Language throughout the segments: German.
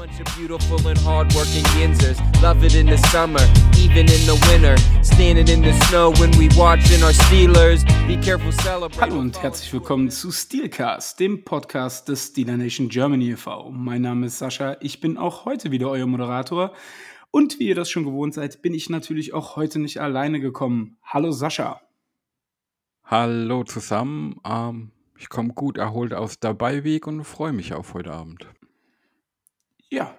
bunch of beautiful and hardworking Yinzers. Love it in the summer, even in the winter. Standing in the snow when we watching our Steelers. Be careful, celebrate. Hallo und herzlich willkommen zu Steelcast, dem Podcast des Steeler Nation Germany e.V. Mein Name ist Sascha, ich bin auch heute wieder euer Moderator. Und wie ihr das schon gewohnt seid, bin ich natürlich auch heute nicht alleine gekommen. Hallo Sascha. Hallo zusammen. Ähm, ich komme gut erholt aus der Beiweg und freue mich auf heute Abend. Ja.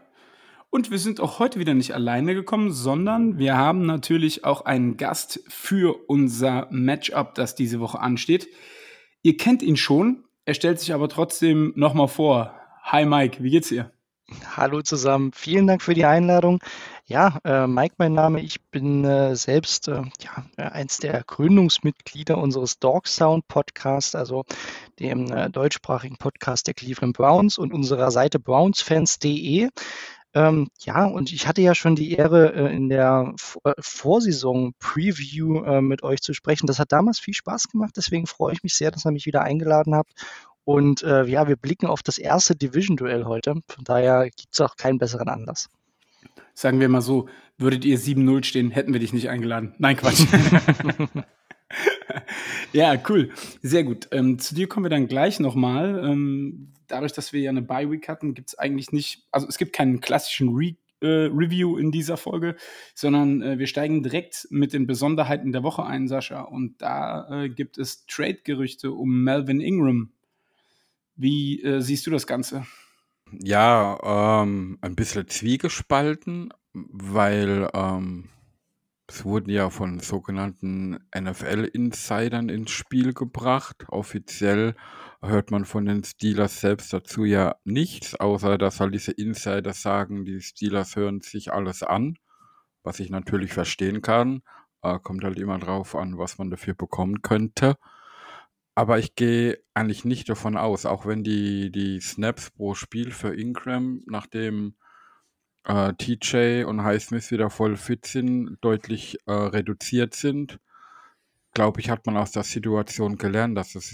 Und wir sind auch heute wieder nicht alleine gekommen, sondern wir haben natürlich auch einen Gast für unser Matchup, das diese Woche ansteht. Ihr kennt ihn schon, er stellt sich aber trotzdem nochmal vor. Hi Mike, wie geht's dir? Hallo zusammen, vielen Dank für die Einladung. Ja, äh, Mike, mein Name. Ich bin äh, selbst äh, ja, äh, eins der Gründungsmitglieder unseres Dog Sound Podcasts, also dem äh, deutschsprachigen Podcast der Cleveland Browns und unserer Seite brownsfans.de. Ähm, ja, und ich hatte ja schon die Ehre, äh, in der Vorsaison-Preview mit euch zu sprechen. Das hat damals viel Spaß gemacht, deswegen freue ich mich sehr, dass ihr mich wieder eingeladen habt. Und ja, wir blicken auf das erste Division-Duell heute. Von daher gibt es auch keinen besseren Anlass. Sagen wir mal so, würdet ihr 7-0 stehen, hätten wir dich nicht eingeladen. Nein, Quatsch. ja, cool. Sehr gut. Ähm, zu dir kommen wir dann gleich nochmal. Ähm, dadurch, dass wir ja eine Bye-Week hatten, gibt es eigentlich nicht, also es gibt keinen klassischen Re äh, Review in dieser Folge, sondern äh, wir steigen direkt mit den Besonderheiten der Woche ein, Sascha. Und da äh, gibt es Trade-Gerüchte um Melvin Ingram. Wie äh, siehst du das Ganze? Ja, ähm, ein bisschen zwiegespalten, weil ähm, es wurden ja von sogenannten NFL-Insidern ins Spiel gebracht. Offiziell hört man von den Steelers selbst dazu ja nichts, außer dass halt diese Insider sagen, die Steelers hören sich alles an, was ich natürlich verstehen kann. Äh, kommt halt immer drauf an, was man dafür bekommen könnte. Aber ich gehe eigentlich nicht davon aus, auch wenn die, die Snaps pro Spiel für Ingram, nachdem äh, TJ und Highsmith wieder voll fit sind, deutlich äh, reduziert sind, glaube ich, hat man aus der Situation gelernt, dass es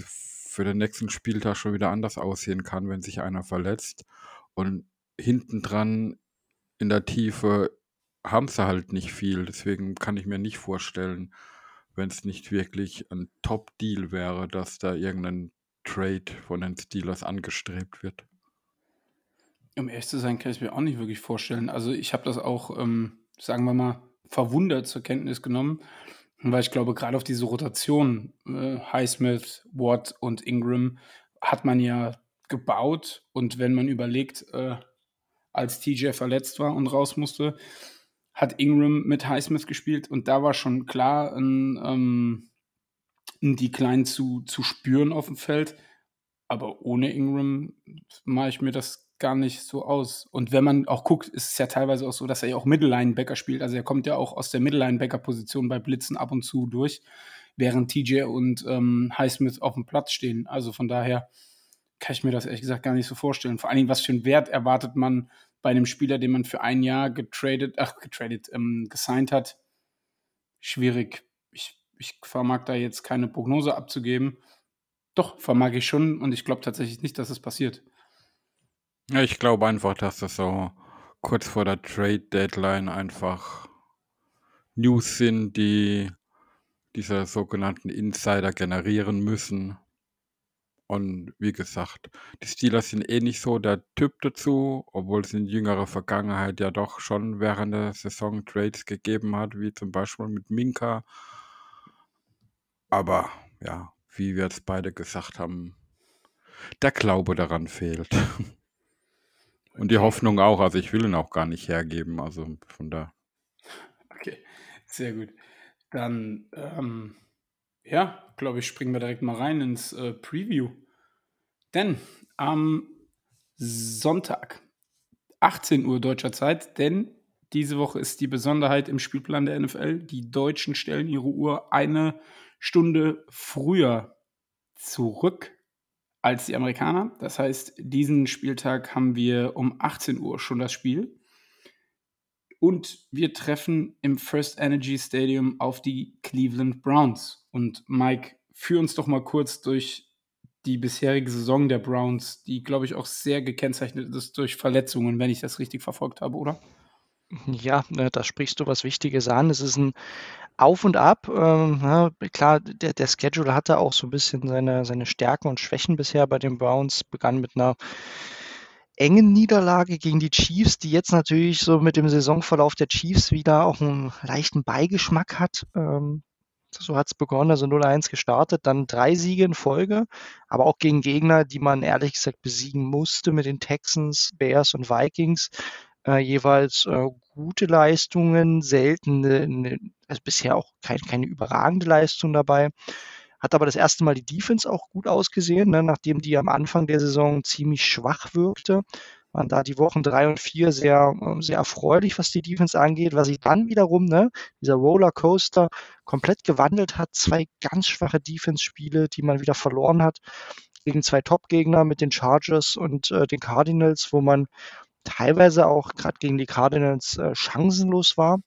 für den nächsten Spieltag schon wieder anders aussehen kann, wenn sich einer verletzt. Und hinten dran in der Tiefe haben sie halt nicht viel. Deswegen kann ich mir nicht vorstellen, wenn es nicht wirklich ein Top-Deal wäre, dass da irgendein Trade von den Steelers angestrebt wird. Um ehrlich zu sein, kann ich mir auch nicht wirklich vorstellen. Also ich habe das auch, ähm, sagen wir mal, verwundert zur Kenntnis genommen, weil ich glaube, gerade auf diese Rotation, äh, Highsmith, Watt und Ingram, hat man ja gebaut. Und wenn man überlegt, äh, als TJ verletzt war und raus musste, hat Ingram mit Highsmith gespielt und da war schon klar ein, ähm, ein Decline zu, zu spüren auf dem Feld. Aber ohne Ingram mache ich mir das gar nicht so aus. Und wenn man auch guckt, ist es ja teilweise auch so, dass er ja auch Middle-Linebacker spielt. Also er kommt ja auch aus der Middle-Linebacker-Position bei Blitzen ab und zu durch, während TJ und ähm, Highsmith auf dem Platz stehen. Also von daher kann ich mir das ehrlich gesagt gar nicht so vorstellen. Vor allen Dingen, was für einen Wert erwartet man bei einem Spieler, den man für ein Jahr getradet, ach, getradet, ähm, gesigned hat, schwierig. Ich, ich vermag da jetzt keine Prognose abzugeben. Doch, vermag ich schon und ich glaube tatsächlich nicht, dass es passiert. Ja, ich glaube einfach, dass das so kurz vor der Trade Deadline einfach News sind, die diese sogenannten Insider generieren müssen. Und wie gesagt, die Steelers sind eh nicht so der Typ dazu, obwohl es in jüngerer Vergangenheit ja doch schon während der Saison Trades gegeben hat, wie zum Beispiel mit Minka. Aber ja, wie wir jetzt beide gesagt haben, der Glaube daran fehlt. Und die Hoffnung auch. Also ich will ihn auch gar nicht hergeben. Also von da. Okay, sehr gut. Dann ähm, ja, glaube ich, springen wir direkt mal rein ins äh, Preview. Denn am Sonntag, 18 Uhr deutscher Zeit, denn diese Woche ist die Besonderheit im Spielplan der NFL. Die Deutschen stellen ihre Uhr eine Stunde früher zurück als die Amerikaner. Das heißt, diesen Spieltag haben wir um 18 Uhr schon das Spiel. Und wir treffen im First Energy Stadium auf die Cleveland Browns. Und Mike, führ uns doch mal kurz durch die bisherige Saison der Browns, die, glaube ich, auch sehr gekennzeichnet ist durch Verletzungen, wenn ich das richtig verfolgt habe, oder? Ja, ne, da sprichst du was Wichtiges an. Es ist ein Auf und Ab. Ähm, klar, der, der Schedule hatte auch so ein bisschen seine, seine Stärken und Schwächen bisher bei den Browns. Begann mit einer engen Niederlage gegen die Chiefs, die jetzt natürlich so mit dem Saisonverlauf der Chiefs wieder auch einen leichten Beigeschmack hat. Ähm, so hat es begonnen, also 0-1 gestartet, dann drei Siege in Folge, aber auch gegen Gegner, die man ehrlich gesagt besiegen musste mit den Texans, Bears und Vikings äh, jeweils äh, gute Leistungen, selten, ne, also bisher auch kein, keine überragende Leistung dabei. Hat aber das erste Mal die Defense auch gut ausgesehen, ne, nachdem die am Anfang der Saison ziemlich schwach wirkte. Waren da die Wochen drei und vier sehr, ähm, sehr erfreulich, was die Defense angeht, was sich dann wiederum, ne, dieser Rollercoaster komplett gewandelt hat. Zwei ganz schwache Defense-Spiele, die man wieder verloren hat gegen zwei Top-Gegner mit den Chargers und äh, den Cardinals, wo man teilweise auch gerade gegen die Cardinals äh, chancenlos war.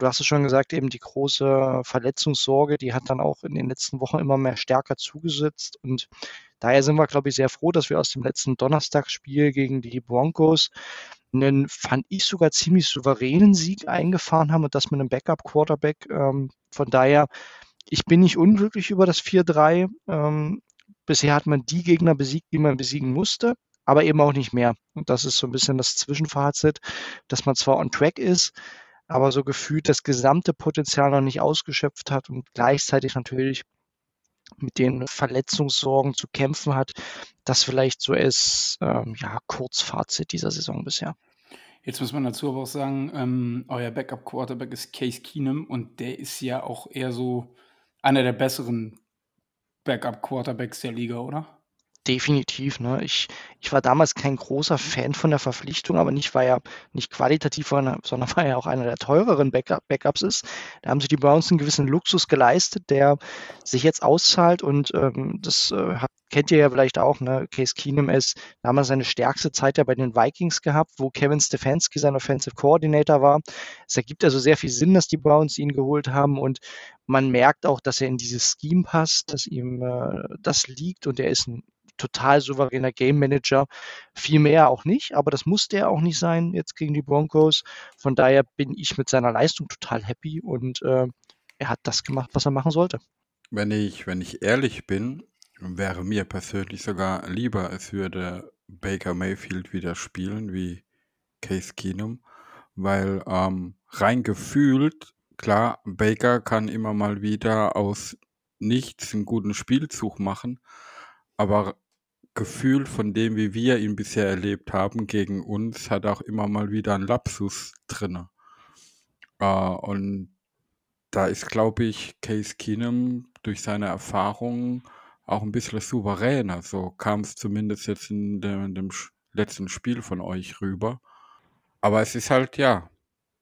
Du hast es schon gesagt, eben die große Verletzungssorge, die hat dann auch in den letzten Wochen immer mehr stärker zugesetzt. Und daher sind wir, glaube ich, sehr froh, dass wir aus dem letzten Donnerstagsspiel gegen die Broncos einen, fand ich sogar ziemlich souveränen Sieg eingefahren haben und das mit einem Backup-Quarterback. Ähm, von daher, ich bin nicht unglücklich über das 4-3. Ähm, bisher hat man die Gegner besiegt, die man besiegen musste aber eben auch nicht mehr. Und das ist so ein bisschen das Zwischenfazit, dass man zwar on track ist, aber so gefühlt das gesamte Potenzial noch nicht ausgeschöpft hat und gleichzeitig natürlich mit den Verletzungssorgen zu kämpfen hat. Das vielleicht so ist, ähm, ja, Kurzfazit dieser Saison bisher. Jetzt muss man dazu aber auch sagen, ähm, euer Backup-Quarterback ist Case Keenum und der ist ja auch eher so einer der besseren Backup-Quarterbacks der Liga, oder? Definitiv, ne? Ich ich war damals kein großer Fan von der Verpflichtung, aber nicht, weil er nicht qualitativ war, sondern weil er auch einer der teureren Backup Backups ist. Da haben sich die Browns einen gewissen Luxus geleistet, der sich jetzt auszahlt und, ähm, das, äh, kennt ihr ja vielleicht auch, ne? Case Keenum ist damals seine stärkste Zeit ja bei den Vikings gehabt, wo Kevin Stefanski sein Offensive Coordinator war. Es ergibt also sehr viel Sinn, dass die Browns ihn geholt haben und man merkt auch, dass er in dieses Scheme passt, dass ihm, äh, das liegt und er ist ein total souveräner Game Manager. Viel mehr auch nicht, aber das musste er auch nicht sein jetzt gegen die Broncos. Von daher bin ich mit seiner Leistung total happy und äh, er hat das gemacht, was er machen sollte. Wenn ich, wenn ich ehrlich bin, wäre mir persönlich sogar lieber, es würde Baker Mayfield wieder spielen wie Case Keenum, weil ähm, rein gefühlt, klar, Baker kann immer mal wieder aus nichts einen guten Spielzug machen, aber Gefühl von dem, wie wir ihn bisher erlebt haben gegen uns, hat auch immer mal wieder ein Lapsus drin. Äh, und da ist, glaube ich, Case Keenum durch seine Erfahrungen auch ein bisschen souveräner. So kam es zumindest jetzt in dem, in dem letzten Spiel von euch rüber. Aber es ist halt, ja,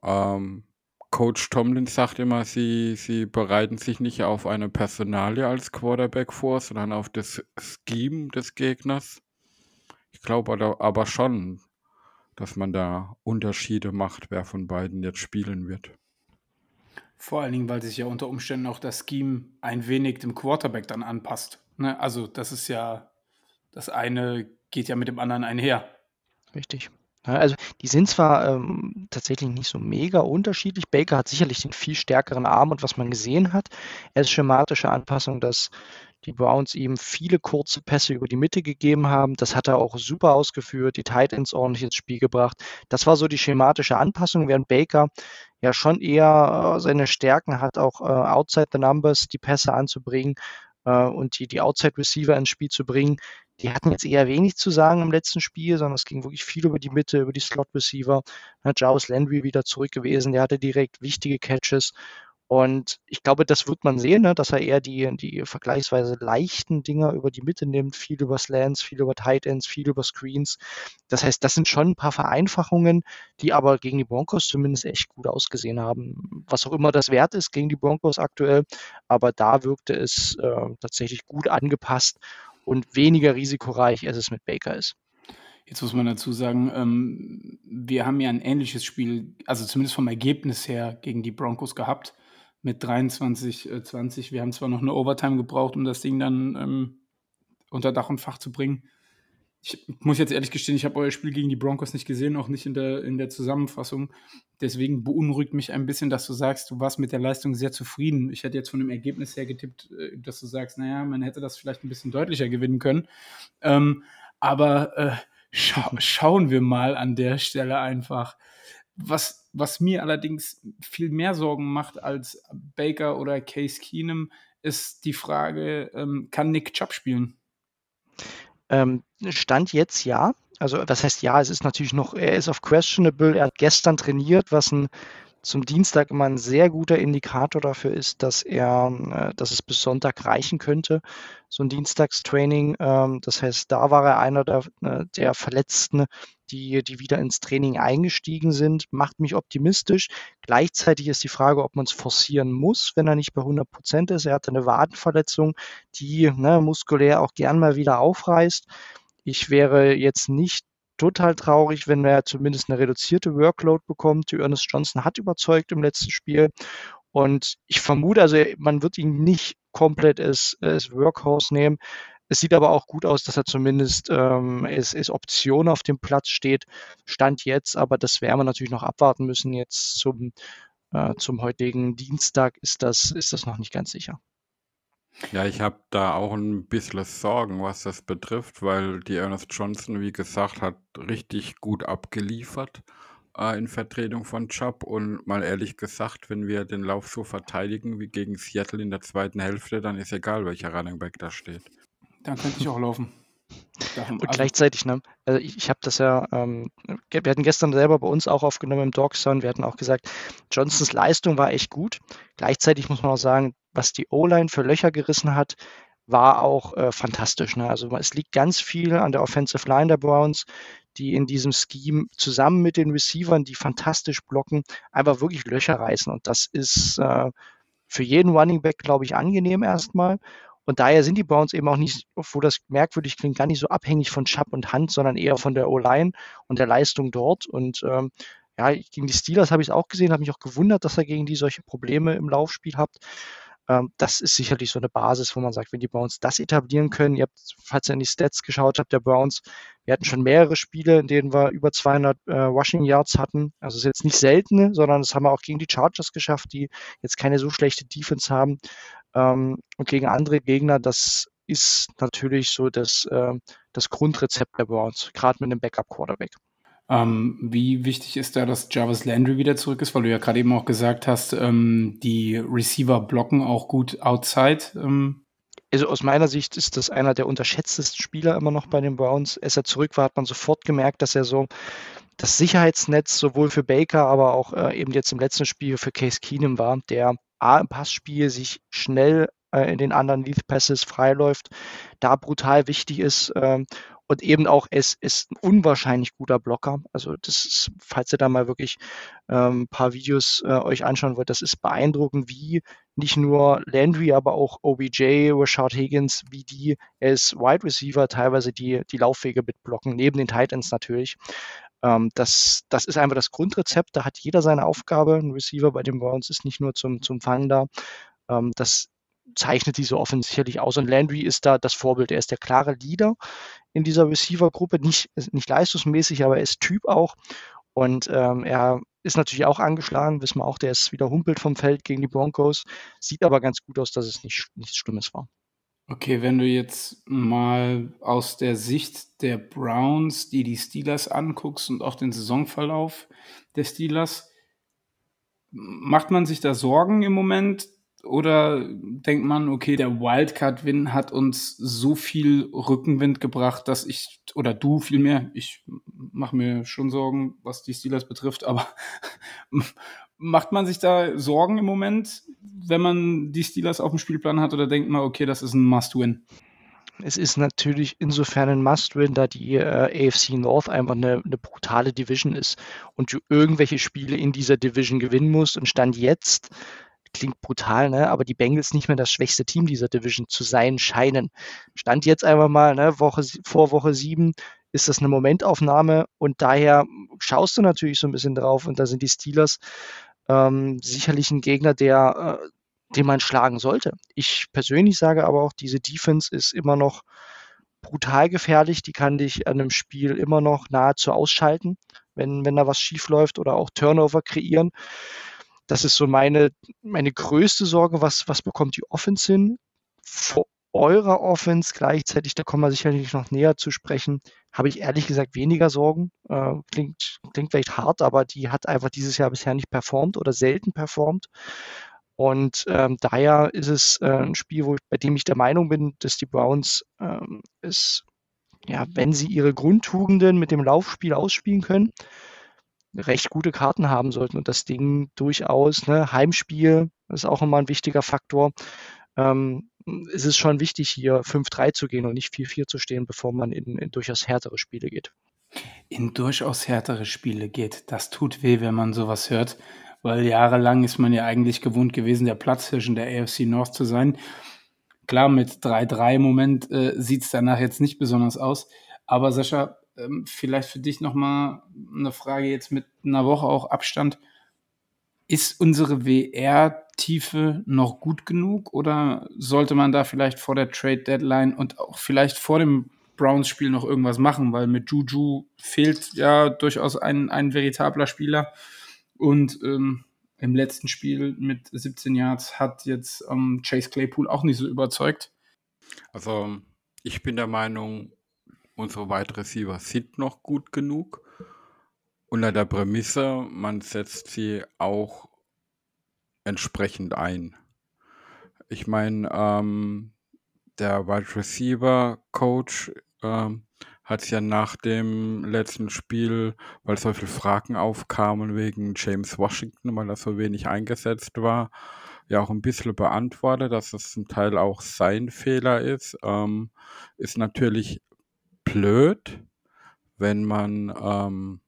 ähm, Coach Tomlin sagt immer, sie, sie bereiten sich nicht auf eine Personalie als Quarterback vor, sondern auf das Scheme des Gegners. Ich glaube aber schon, dass man da Unterschiede macht, wer von beiden jetzt spielen wird. Vor allen Dingen, weil sich ja unter Umständen auch das Scheme ein wenig dem Quarterback dann anpasst. Ne? Also das ist ja, das eine geht ja mit dem anderen einher. Richtig. Also, die sind zwar, ähm, tatsächlich nicht so mega unterschiedlich. Baker hat sicherlich den viel stärkeren Arm und was man gesehen hat, ist schematische Anpassung, dass die Browns ihm viele kurze Pässe über die Mitte gegeben haben. Das hat er auch super ausgeführt, die Tight Ends ordentlich ins Spiel gebracht. Das war so die schematische Anpassung, während Baker ja schon eher, äh, seine Stärken hat, auch, äh, outside the numbers die Pässe anzubringen, äh, und die die Outside Receiver ins Spiel zu bringen. Die hatten jetzt eher wenig zu sagen im letzten Spiel, sondern es ging wirklich viel über die Mitte, über die Slot Receiver. Hat Jarvis Landry wieder zurück gewesen, der hatte direkt wichtige Catches und ich glaube, das wird man sehen, ne, dass er eher die, die vergleichsweise leichten Dinger über die Mitte nimmt, viel über Slants, viel über Tight Ends, viel über Screens. Das heißt, das sind schon ein paar Vereinfachungen, die aber gegen die Broncos zumindest echt gut ausgesehen haben. Was auch immer das wert ist gegen die Broncos aktuell, aber da wirkte es äh, tatsächlich gut angepasst und weniger risikoreich, als es mit Baker ist. Jetzt muss man dazu sagen, ähm, wir haben ja ein ähnliches Spiel, also zumindest vom Ergebnis her, gegen die Broncos gehabt mit 23, äh, 20. Wir haben zwar noch eine Overtime gebraucht, um das Ding dann ähm, unter Dach und Fach zu bringen. Ich muss jetzt ehrlich gestehen, ich habe euer Spiel gegen die Broncos nicht gesehen, auch nicht in der, in der Zusammenfassung. Deswegen beunruhigt mich ein bisschen, dass du sagst, du warst mit der Leistung sehr zufrieden. Ich hätte jetzt von dem Ergebnis her getippt, äh, dass du sagst, naja, man hätte das vielleicht ein bisschen deutlicher gewinnen können. Ähm, aber äh, scha schauen wir mal an der Stelle einfach. Was, was mir allerdings viel mehr Sorgen macht als Baker oder Case Keenum, ist die Frage, ähm, kann Nick Chubb spielen? Ähm, Stand jetzt ja. Also das heißt ja, es ist natürlich noch, er ist auf questionable, er hat gestern trainiert, was ein zum Dienstag immer ein sehr guter Indikator dafür ist, dass er, äh, dass es bis Sonntag reichen könnte, so ein Dienstagstraining. Ähm, das heißt, da war er einer der, äh, der Verletzten, die, die wieder ins Training eingestiegen sind, macht mich optimistisch. Gleichzeitig ist die Frage, ob man es forcieren muss, wenn er nicht bei 100 Prozent ist. Er hatte eine Wadenverletzung, die ne, muskulär auch gern mal wieder aufreißt. Ich wäre jetzt nicht total traurig, wenn er zumindest eine reduzierte Workload bekommt. Die Ernest Johnson hat überzeugt im letzten Spiel. Und ich vermute, also man wird ihn nicht komplett als, als Workhorse nehmen. Es sieht aber auch gut aus, dass er zumindest ähm, als, als Option auf dem Platz steht. Stand jetzt, aber das werden wir natürlich noch abwarten müssen. Jetzt zum, äh, zum heutigen Dienstag ist das, ist das noch nicht ganz sicher. Ja, ich habe da auch ein bisschen Sorgen, was das betrifft, weil die Ernest Johnson, wie gesagt, hat richtig gut abgeliefert äh, in Vertretung von Chubb. Und mal ehrlich gesagt, wenn wir den Lauf so verteidigen wie gegen Seattle in der zweiten Hälfte, dann ist egal, welcher Running Back da steht. Dann könnte ich auch laufen. Und also, gleichzeitig, ne, also ich, ich habe das ja, ähm, wir hatten gestern selber bei uns auch aufgenommen im Dogsound, wir hatten auch gesagt, Johnsons Leistung war echt gut. Gleichzeitig muss man auch sagen, was die O-Line für Löcher gerissen hat, war auch äh, fantastisch. Ne? Also es liegt ganz viel an der Offensive Line der Browns, die in diesem Scheme zusammen mit den Receivern, die fantastisch blocken, einfach wirklich Löcher reißen. Und das ist äh, für jeden Running Back, glaube ich, angenehm erstmal. Und daher sind die Browns eben auch nicht, obwohl das merkwürdig klingt, gar nicht so abhängig von Chubb und Hand, sondern eher von der O-Line und der Leistung dort. Und ähm, ja, gegen die Steelers habe ich es auch gesehen, habe mich auch gewundert, dass er gegen die solche Probleme im Laufspiel hat. Ähm, das ist sicherlich so eine Basis, wo man sagt, wenn die Browns das etablieren können, ihr habt, falls ihr in die Stats geschaut habt, der Browns, wir hatten schon mehrere Spiele, in denen wir über 200 äh, Rushing Yards hatten. Also es ist jetzt nicht selten, sondern das haben wir auch gegen die Chargers geschafft, die jetzt keine so schlechte Defense haben. Ähm, und gegen andere Gegner, das ist natürlich so das, äh, das Grundrezept der Browns, gerade mit einem Backup-Quarterback. Ähm, wie wichtig ist da, dass Jarvis Landry wieder zurück ist? Weil du ja gerade eben auch gesagt hast, ähm, die Receiver blocken auch gut outside. Ähm. Also aus meiner Sicht ist das einer der unterschätztesten Spieler immer noch bei den Browns. Als er zurück war, hat man sofort gemerkt, dass er so das Sicherheitsnetz sowohl für Baker, aber auch äh, eben jetzt im letzten Spiel für Case Keenum war, der A im Passspiel sich schnell äh, in den anderen Lead Passes freiläuft, da brutal wichtig ist ähm, und eben auch, es ist ein unwahrscheinlich guter Blocker. Also das ist, falls ihr da mal wirklich ähm, ein paar Videos äh, euch anschauen wollt, das ist beeindruckend, wie nicht nur Landry, aber auch OBJ, Rashard Higgins, wie die als Wide Receiver teilweise die, die Laufwege mitblocken, neben den Titans natürlich. Ähm, das, das ist einfach das Grundrezept, da hat jeder seine Aufgabe. Ein Receiver bei den Browns ist nicht nur zum, zum Fangen da. Ähm, das zeichnet die so offensichtlich aus. Und Landry ist da das Vorbild. Er ist der klare Leader in dieser Receiver-Gruppe, nicht, nicht leistungsmäßig, aber er ist Typ auch. Und ähm, er ist natürlich auch angeschlagen, wissen wir auch, der ist wieder humpelt vom Feld gegen die Broncos. Sieht aber ganz gut aus, dass es nicht, nichts Schlimmes war. Okay, wenn du jetzt mal aus der Sicht der Browns, die die Steelers anguckst und auch den Saisonverlauf der Steelers, macht man sich da Sorgen im Moment, oder denkt man, okay, der Wildcard-Win hat uns so viel Rückenwind gebracht, dass ich, oder du vielmehr, ich mache mir schon Sorgen, was die Steelers betrifft, aber macht man sich da Sorgen im Moment, wenn man die Steelers auf dem Spielplan hat, oder denkt man, okay, das ist ein Must-Win? Es ist natürlich insofern ein Must-Win, da die äh, AFC North einfach eine, eine, brutale Division ist und du irgendwelche Spiele in dieser Division gewinnen musst. Und Stand jetzt klingt brutal, ne? aber die Bengals nicht mehr das schwächste Team dieser Division zu sein scheinen. Stand jetzt einfach mal, ne, Woche, vor Woche sieben ist das eine Momentaufnahme und daher schaust du natürlich so ein bisschen drauf und da sind die Steelers ähm, sicherlich ein Gegner, der, äh, den man schlagen sollte. Ich persönlich sage aber auch, diese Defense ist immer noch brutal gefährlich. Die kann dich an einem Spiel immer noch nahezu ausschalten, wenn, wenn da was schief läuft oder auch Turnover kreieren. Das ist so meine, meine größte Sorge. Was, was bekommt die Offense hin? Vor eurer Offense gleichzeitig, da kommen wir sicherlich noch näher zu sprechen, habe ich ehrlich gesagt weniger Sorgen. Äh, klingt, klingt vielleicht hart, aber die hat einfach dieses Jahr bisher nicht performt oder selten performt. Und ähm, daher ist es äh, ein Spiel, wo, bei dem ich der Meinung bin, dass die Browns ähm, es, ja, wenn sie ihre Grundtugenden mit dem Laufspiel ausspielen können, recht gute Karten haben sollten und das Ding durchaus, ne, Heimspiel ist auch immer ein wichtiger Faktor. Ähm, ist es schon wichtig, hier 5-3 zu gehen und nicht 4-4 zu stehen, bevor man in, in durchaus härtere Spiele geht. In durchaus härtere Spiele geht. Das tut weh, wenn man sowas hört weil jahrelang ist man ja eigentlich gewohnt gewesen, der Platzhirsch in der AFC North zu sein. Klar, mit 3-3 im Moment äh, sieht es danach jetzt nicht besonders aus. Aber Sascha, ähm, vielleicht für dich nochmal eine Frage jetzt mit einer Woche auch Abstand. Ist unsere WR-Tiefe noch gut genug oder sollte man da vielleicht vor der Trade Deadline und auch vielleicht vor dem Browns-Spiel noch irgendwas machen? Weil mit Juju fehlt ja durchaus ein, ein veritabler Spieler. Und ähm, im letzten Spiel mit 17 Yards hat jetzt ähm, Chase Claypool auch nicht so überzeugt. Also ich bin der Meinung, unsere Wide Receiver sind noch gut genug. Unter der Prämisse, man setzt sie auch entsprechend ein. Ich meine, ähm, der Wide Receiver Coach ähm, hat ja nach dem letzten Spiel, weil so viele Fragen aufkamen wegen James Washington, weil er so wenig eingesetzt war, ja auch ein bisschen beantwortet, dass es zum Teil auch sein Fehler ist. Ähm, ist natürlich blöd, wenn man ähm,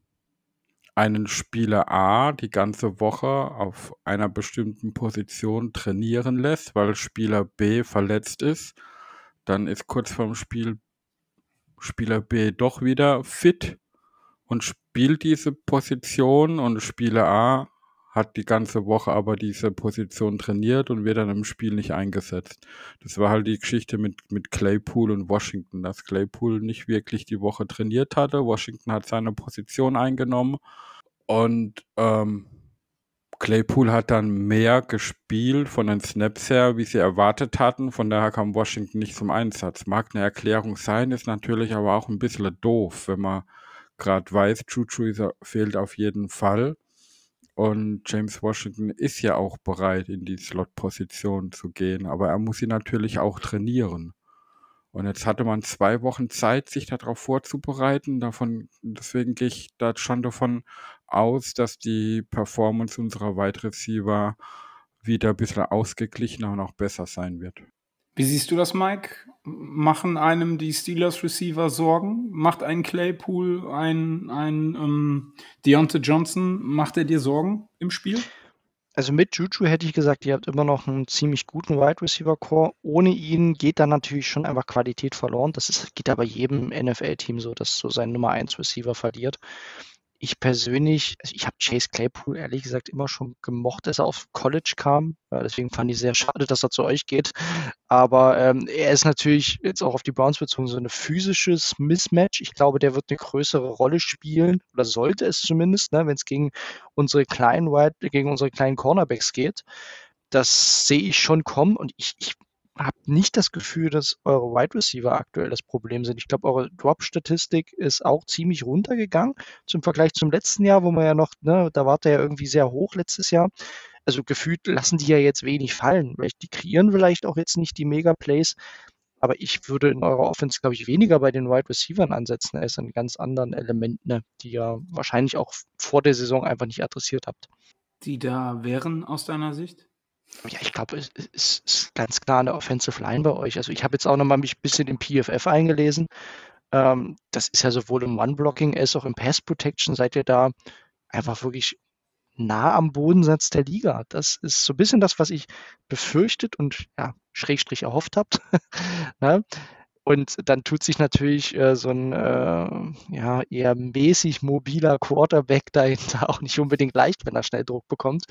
einen Spieler A die ganze Woche auf einer bestimmten Position trainieren lässt, weil Spieler B verletzt ist. Dann ist kurz vorm Spiel Spieler B doch wieder fit und spielt diese Position und Spieler A hat die ganze Woche aber diese Position trainiert und wird dann im Spiel nicht eingesetzt. Das war halt die Geschichte mit, mit Claypool und Washington, dass Claypool nicht wirklich die Woche trainiert hatte. Washington hat seine Position eingenommen und ähm, Claypool hat dann mehr gespielt von den Snaps her, wie sie erwartet hatten. Von daher kam Washington nicht zum Einsatz. Mag eine Erklärung sein, ist natürlich aber auch ein bisschen doof, wenn man gerade weiß, Juju fehlt auf jeden Fall. Und James Washington ist ja auch bereit, in die Slot-Position zu gehen, aber er muss sie natürlich auch trainieren. Und jetzt hatte man zwei Wochen Zeit, sich darauf vorzubereiten. Davon, deswegen gehe ich da schon davon aus, dass die Performance unserer Wide Receiver wieder ein bisschen ausgeglichener und auch besser sein wird. Wie siehst du das, Mike? Machen einem die Steelers Receiver Sorgen? Macht ein Claypool, ein, ein ähm, Deontay Johnson, macht er dir Sorgen im Spiel? Also mit Juju hätte ich gesagt, ihr habt immer noch einen ziemlich guten Wide Receiver Core. Ohne ihn geht dann natürlich schon einfach Qualität verloren. Das ist, geht aber jedem NFL-Team so, dass so sein Nummer 1 Receiver verliert ich persönlich, also ich habe Chase Claypool ehrlich gesagt immer schon gemocht, dass er auf College kam. Deswegen fand ich sehr schade, dass er zu euch geht. Aber ähm, er ist natürlich jetzt auch auf die Browns bezogen so ein physisches Mismatch. Ich glaube, der wird eine größere Rolle spielen oder sollte es zumindest, ne, wenn es gegen unsere kleinen Wide, gegen unsere kleinen Cornerbacks geht. Das sehe ich schon kommen und ich, ich habe nicht das Gefühl, dass eure Wide Receiver aktuell das Problem sind. Ich glaube, eure Drop-Statistik ist auch ziemlich runtergegangen zum Vergleich zum letzten Jahr, wo man ja noch, ne, da wart ihr ja irgendwie sehr hoch letztes Jahr. Also gefühlt lassen die ja jetzt wenig fallen. Die kreieren vielleicht auch jetzt nicht die Mega-Plays, aber ich würde in eurer Offense, glaube ich, weniger bei den Wide Receivers ansetzen als an ganz anderen Elementen, ne, die ihr wahrscheinlich auch vor der Saison einfach nicht adressiert habt. Die da wären aus deiner Sicht? Ja, ich glaube, es ist ganz klar eine Offensive Line bei euch. Also ich habe jetzt auch noch mal mich ein bisschen im PFF eingelesen. Ähm, das ist ja sowohl im One-Blocking als auch im Pass-Protection seid ihr da einfach wirklich nah am Bodensatz der Liga. Das ist so ein bisschen das, was ich befürchtet und ja, Schrägstrich erhofft habt. ne? Und dann tut sich natürlich äh, so ein äh, ja, eher mäßig mobiler Quarterback dahinter auch nicht unbedingt leicht, wenn er schnell Druck bekommt.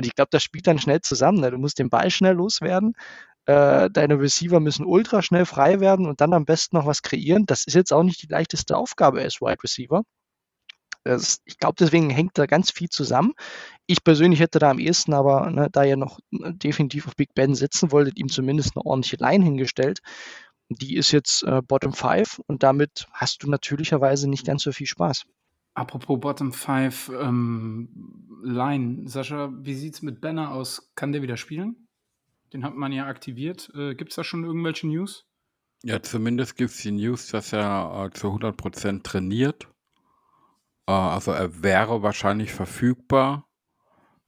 Und ich glaube, das spielt dann schnell zusammen. Ne? Du musst den Ball schnell loswerden. äh, deine Receiver müssen ultra schnell frei werden und dann am besten noch was kreieren. Das ist jetzt auch nicht die leichteste Aufgabe als Wide Receiver. Das, ich glaube, deswegen hängt da ganz viel zusammen. Ich persönlich hätte da am ehesten aber, ne, da ihr noch äh, definitiv auf Big Ben sitzen wolltet, ihm zumindest eine ordentliche Line hingestellt. Die ist jetzt äh, Bottom 5 und damit hast du natürlicherweise nicht ganz so viel Spaß. Apropos Bottom 5 ähm, Line. Sascha, wie sieht es mit Banner aus? Kann der wieder spielen? Den hat man ja aktiviert. Äh, gibt es da schon irgendwelche News? Ja, zumindest gibt es die News, dass er äh, zu 100% trainiert. Äh, also er wäre wahrscheinlich verfügbar,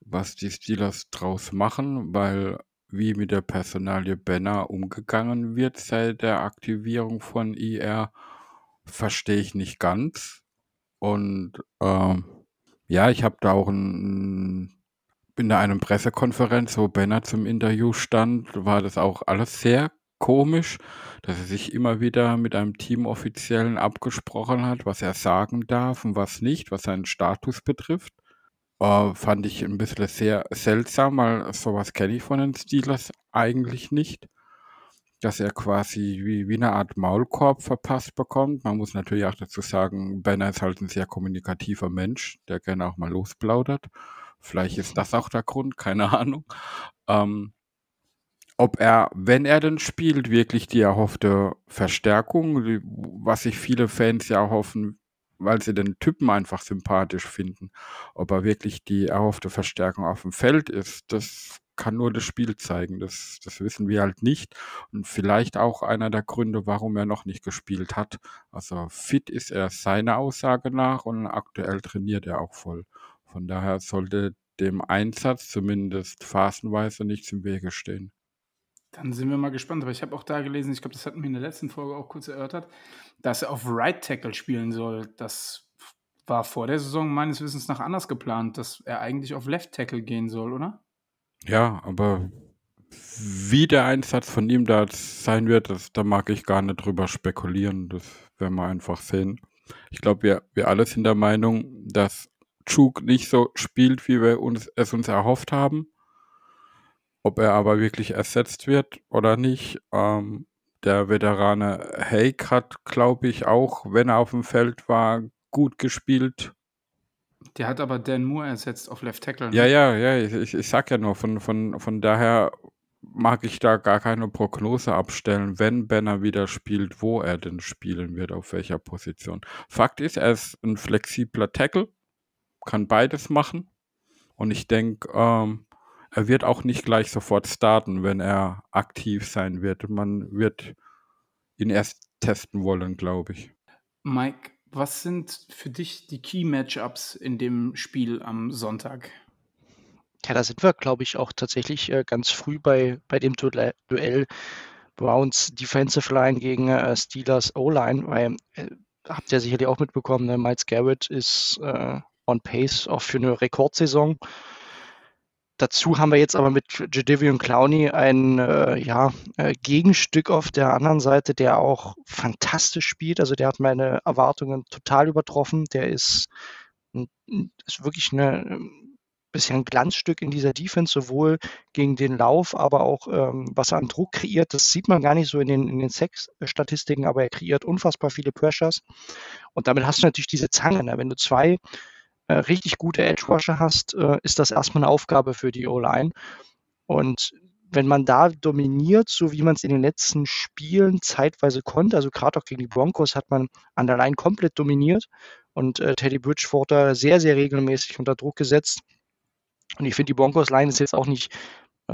was die Steelers draus machen, weil wie mit der Personalie Banner umgegangen wird seit der Aktivierung von IR, verstehe ich nicht ganz. Und ähm, ja, ich habe da auch ein, in einer Pressekonferenz, wo Banner zum Interview stand, war das auch alles sehr komisch, dass er sich immer wieder mit einem Teamoffiziellen abgesprochen hat, was er sagen darf und was nicht, was seinen Status betrifft. Äh, fand ich ein bisschen sehr seltsam, weil sowas kenne ich von den Steelers eigentlich nicht. Dass er quasi wie, wie eine Art Maulkorb verpasst bekommt. Man muss natürlich auch dazu sagen, Banner ist halt ein sehr kommunikativer Mensch, der gerne auch mal losplaudert. Vielleicht ist das auch der Grund, keine Ahnung. Ähm, ob er, wenn er denn spielt, wirklich die erhoffte Verstärkung, was sich viele Fans ja hoffen, weil sie den Typen einfach sympathisch finden. Ob er wirklich die erhoffte Verstärkung auf dem Feld ist, das kann nur das Spiel zeigen. Das, das wissen wir halt nicht. Und vielleicht auch einer der Gründe, warum er noch nicht gespielt hat. Also fit ist er seiner Aussage nach und aktuell trainiert er auch voll. Von daher sollte dem Einsatz zumindest phasenweise nichts im Wege stehen. Dann sind wir mal gespannt. Aber ich habe auch da gelesen, ich glaube, das hatten wir in der letzten Folge auch kurz erörtert, dass er auf Right Tackle spielen soll. Das war vor der Saison meines Wissens nach anders geplant, dass er eigentlich auf Left Tackle gehen soll, oder? Ja, aber wie der Einsatz von ihm da sein wird, das, da mag ich gar nicht drüber spekulieren. Das werden wir einfach sehen. Ich glaube, wir, wir alle sind der Meinung, dass Chuk nicht so spielt, wie wir uns, es uns erhofft haben. Ob er aber wirklich ersetzt wird oder nicht, ähm, der Veterane Hake hat, glaube ich, auch, wenn er auf dem Feld war, gut gespielt. Der hat aber Dan Moore ersetzt auf Left Tackle. Ne? Ja, ja, ja, ich, ich sag ja nur, von, von, von daher mag ich da gar keine Prognose abstellen, wenn Banner wieder spielt, wo er denn spielen wird, auf welcher Position. Fakt ist, er ist ein flexibler Tackle, kann beides machen. Und ich denke, ähm, er wird auch nicht gleich sofort starten, wenn er aktiv sein wird. Man wird ihn erst testen wollen, glaube ich. Mike, was sind für dich die Key-Matchups in dem Spiel am Sonntag? Ja, da sind wir, glaube ich, auch tatsächlich äh, ganz früh bei, bei dem Duell Browns Defensive Line gegen äh, Steelers O-Line, weil äh, habt ihr sicherlich auch mitbekommen, ne? Miles Garrett ist äh, on pace auch für eine Rekordsaison. Dazu haben wir jetzt aber mit Jadavion Clowney ein äh, ja, äh, Gegenstück auf der anderen Seite, der auch fantastisch spielt. Also der hat meine Erwartungen total übertroffen. Der ist, ist wirklich eine, ähm, bisher ein Glanzstück in dieser Defense, sowohl gegen den Lauf, aber auch ähm, was er an Druck kreiert. Das sieht man gar nicht so in den, in den Sex-Statistiken, aber er kreiert unfassbar viele Pressures. Und damit hast du natürlich diese Zange. Ne? Wenn du zwei äh, richtig gute Edge Rusher hast, äh, ist das erstmal eine Aufgabe für die O-Line. Und wenn man da dominiert, so wie man es in den letzten Spielen zeitweise konnte, also gerade auch gegen die Broncos hat man an der Line komplett dominiert und äh, Teddy Bridgewater sehr, sehr regelmäßig unter Druck gesetzt. Und ich finde, die Broncos-Line ist jetzt auch nicht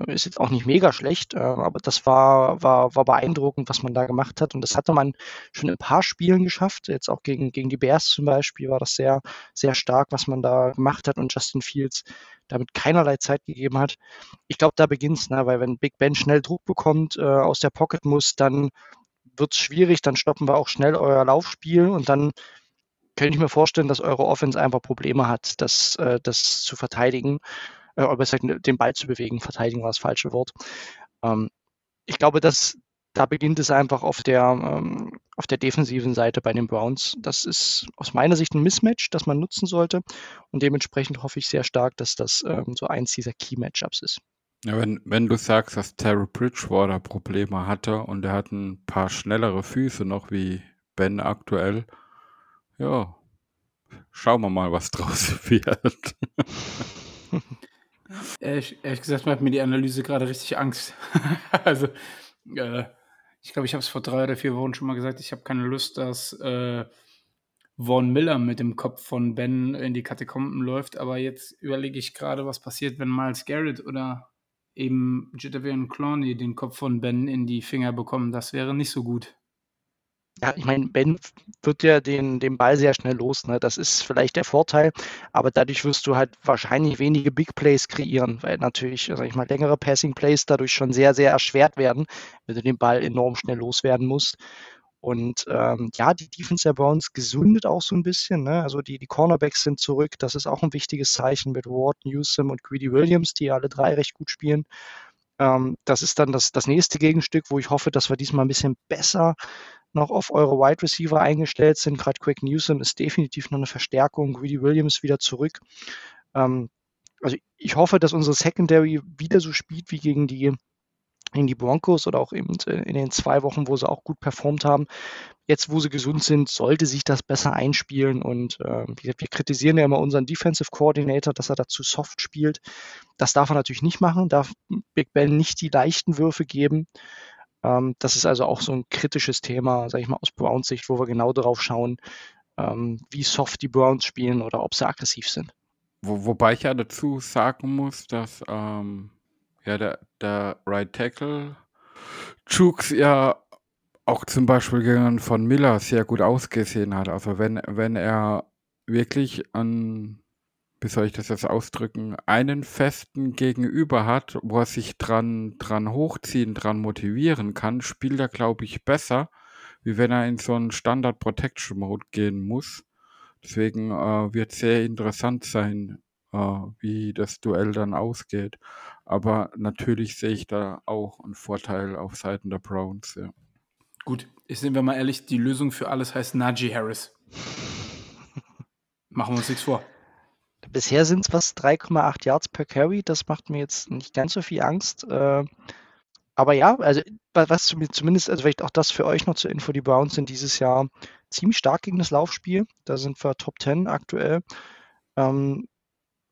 ist jetzt auch nicht mega schlecht, äh, aber das war, war, war beeindruckend, was man da gemacht hat. Und das hatte man schon in ein paar Spielen geschafft. Jetzt auch gegen, gegen die Bears zum Beispiel war das sehr, sehr stark, was man da gemacht hat und Justin Fields damit keinerlei Zeit gegeben hat. Ich glaube, da beginnt es, ne? weil wenn Big Ben schnell Druck bekommt, äh, aus der Pocket muss, dann wird es schwierig, dann stoppen wir auch schnell euer Laufspiel und dann könnte ich mir vorstellen, dass eure Offense einfach Probleme hat, das, äh, das zu verteidigen äh, oder besser den Ball zu bewegen. Verteidigen war das falsche Wort. Ähm, ich glaube, dass da beginnt es einfach auf der, ähm, auf der defensiven Seite bei den Browns. Das ist aus meiner Sicht ein Mismatch, das man nutzen sollte. Und dementsprechend hoffe ich sehr stark, dass das ähm, so eins dieser Key-Matchups ist. Ja, wenn, wenn du sagst, dass Terry Bridgewater Probleme hatte und er hat ein paar schnellere Füße noch wie Ben aktuell, ja, schauen wir mal, was draus wird. Ehrlich, ehrlich gesagt macht mir die Analyse gerade richtig Angst. also, äh, ich glaube, ich habe es vor drei oder vier Wochen schon mal gesagt, ich habe keine Lust, dass äh, Vaughn Miller mit dem Kopf von Ben in die Katakomben läuft, aber jetzt überlege ich gerade, was passiert, wenn Miles Garrett oder eben Jitavian Clowney den Kopf von Ben in die Finger bekommen. Das wäre nicht so gut. Ja, ich meine, Ben wird ja den, den Ball sehr schnell los. Ne? Das ist vielleicht der Vorteil, aber dadurch wirst du halt wahrscheinlich wenige Big Plays kreieren, weil natürlich, sag ich mal, längere Passing Plays dadurch schon sehr, sehr erschwert werden, wenn du den Ball enorm schnell loswerden musst. Und ähm, ja, die Defense der Browns gesundet auch so ein bisschen. Ne? Also die, die Cornerbacks sind zurück. Das ist auch ein wichtiges Zeichen mit Ward, Newsom und Greedy Williams, die alle drei recht gut spielen. Ähm, das ist dann das, das nächste Gegenstück, wo ich hoffe, dass wir diesmal ein bisschen besser noch auf eure Wide Receiver eingestellt sind. Gerade Quick Newsom ist definitiv noch eine Verstärkung. Greedy Williams wieder zurück. Ähm, also ich hoffe, dass unsere Secondary wieder so spielt wie gegen die in die Broncos oder auch eben in den zwei Wochen, wo sie auch gut performt haben. Jetzt, wo sie gesund sind, sollte sich das besser einspielen. Und äh, wir, wir kritisieren ja immer unseren Defensive Coordinator, dass er dazu soft spielt. Das darf er natürlich nicht machen, darf Big Ben nicht die leichten Würfe geben. Ähm, das ist also auch so ein kritisches Thema, sage ich mal, aus Browns Sicht, wo wir genau darauf schauen, ähm, wie soft die Browns spielen oder ob sie aggressiv sind. Wo, wobei ich ja dazu sagen muss, dass ähm, ja, der, der Right Tackle Chooks ja auch zum Beispiel gegen von Miller sehr gut ausgesehen hat. Also wenn, wenn er wirklich an, wie soll ich das jetzt ausdrücken, einen festen Gegenüber hat, wo er sich dran, dran hochziehen, dran motivieren kann, spielt er, glaube ich, besser, wie wenn er in so einen Standard Protection Mode gehen muss. Deswegen äh, wird sehr interessant sein, äh, wie das Duell dann ausgeht. Aber natürlich sehe ich da auch einen Vorteil auf Seiten der Browns, ja. Gut, ich sind wir mal ehrlich, die Lösung für alles heißt Najee Harris. Machen wir uns nichts vor. Bisher sind es was 3,8 Yards per Carry. Das macht mir jetzt nicht ganz so viel Angst. Äh, aber ja, also was zumindest, also vielleicht auch das für euch noch zur Info, die Browns sind dieses Jahr ziemlich stark gegen das Laufspiel. Da sind wir Top 10 aktuell. Ähm,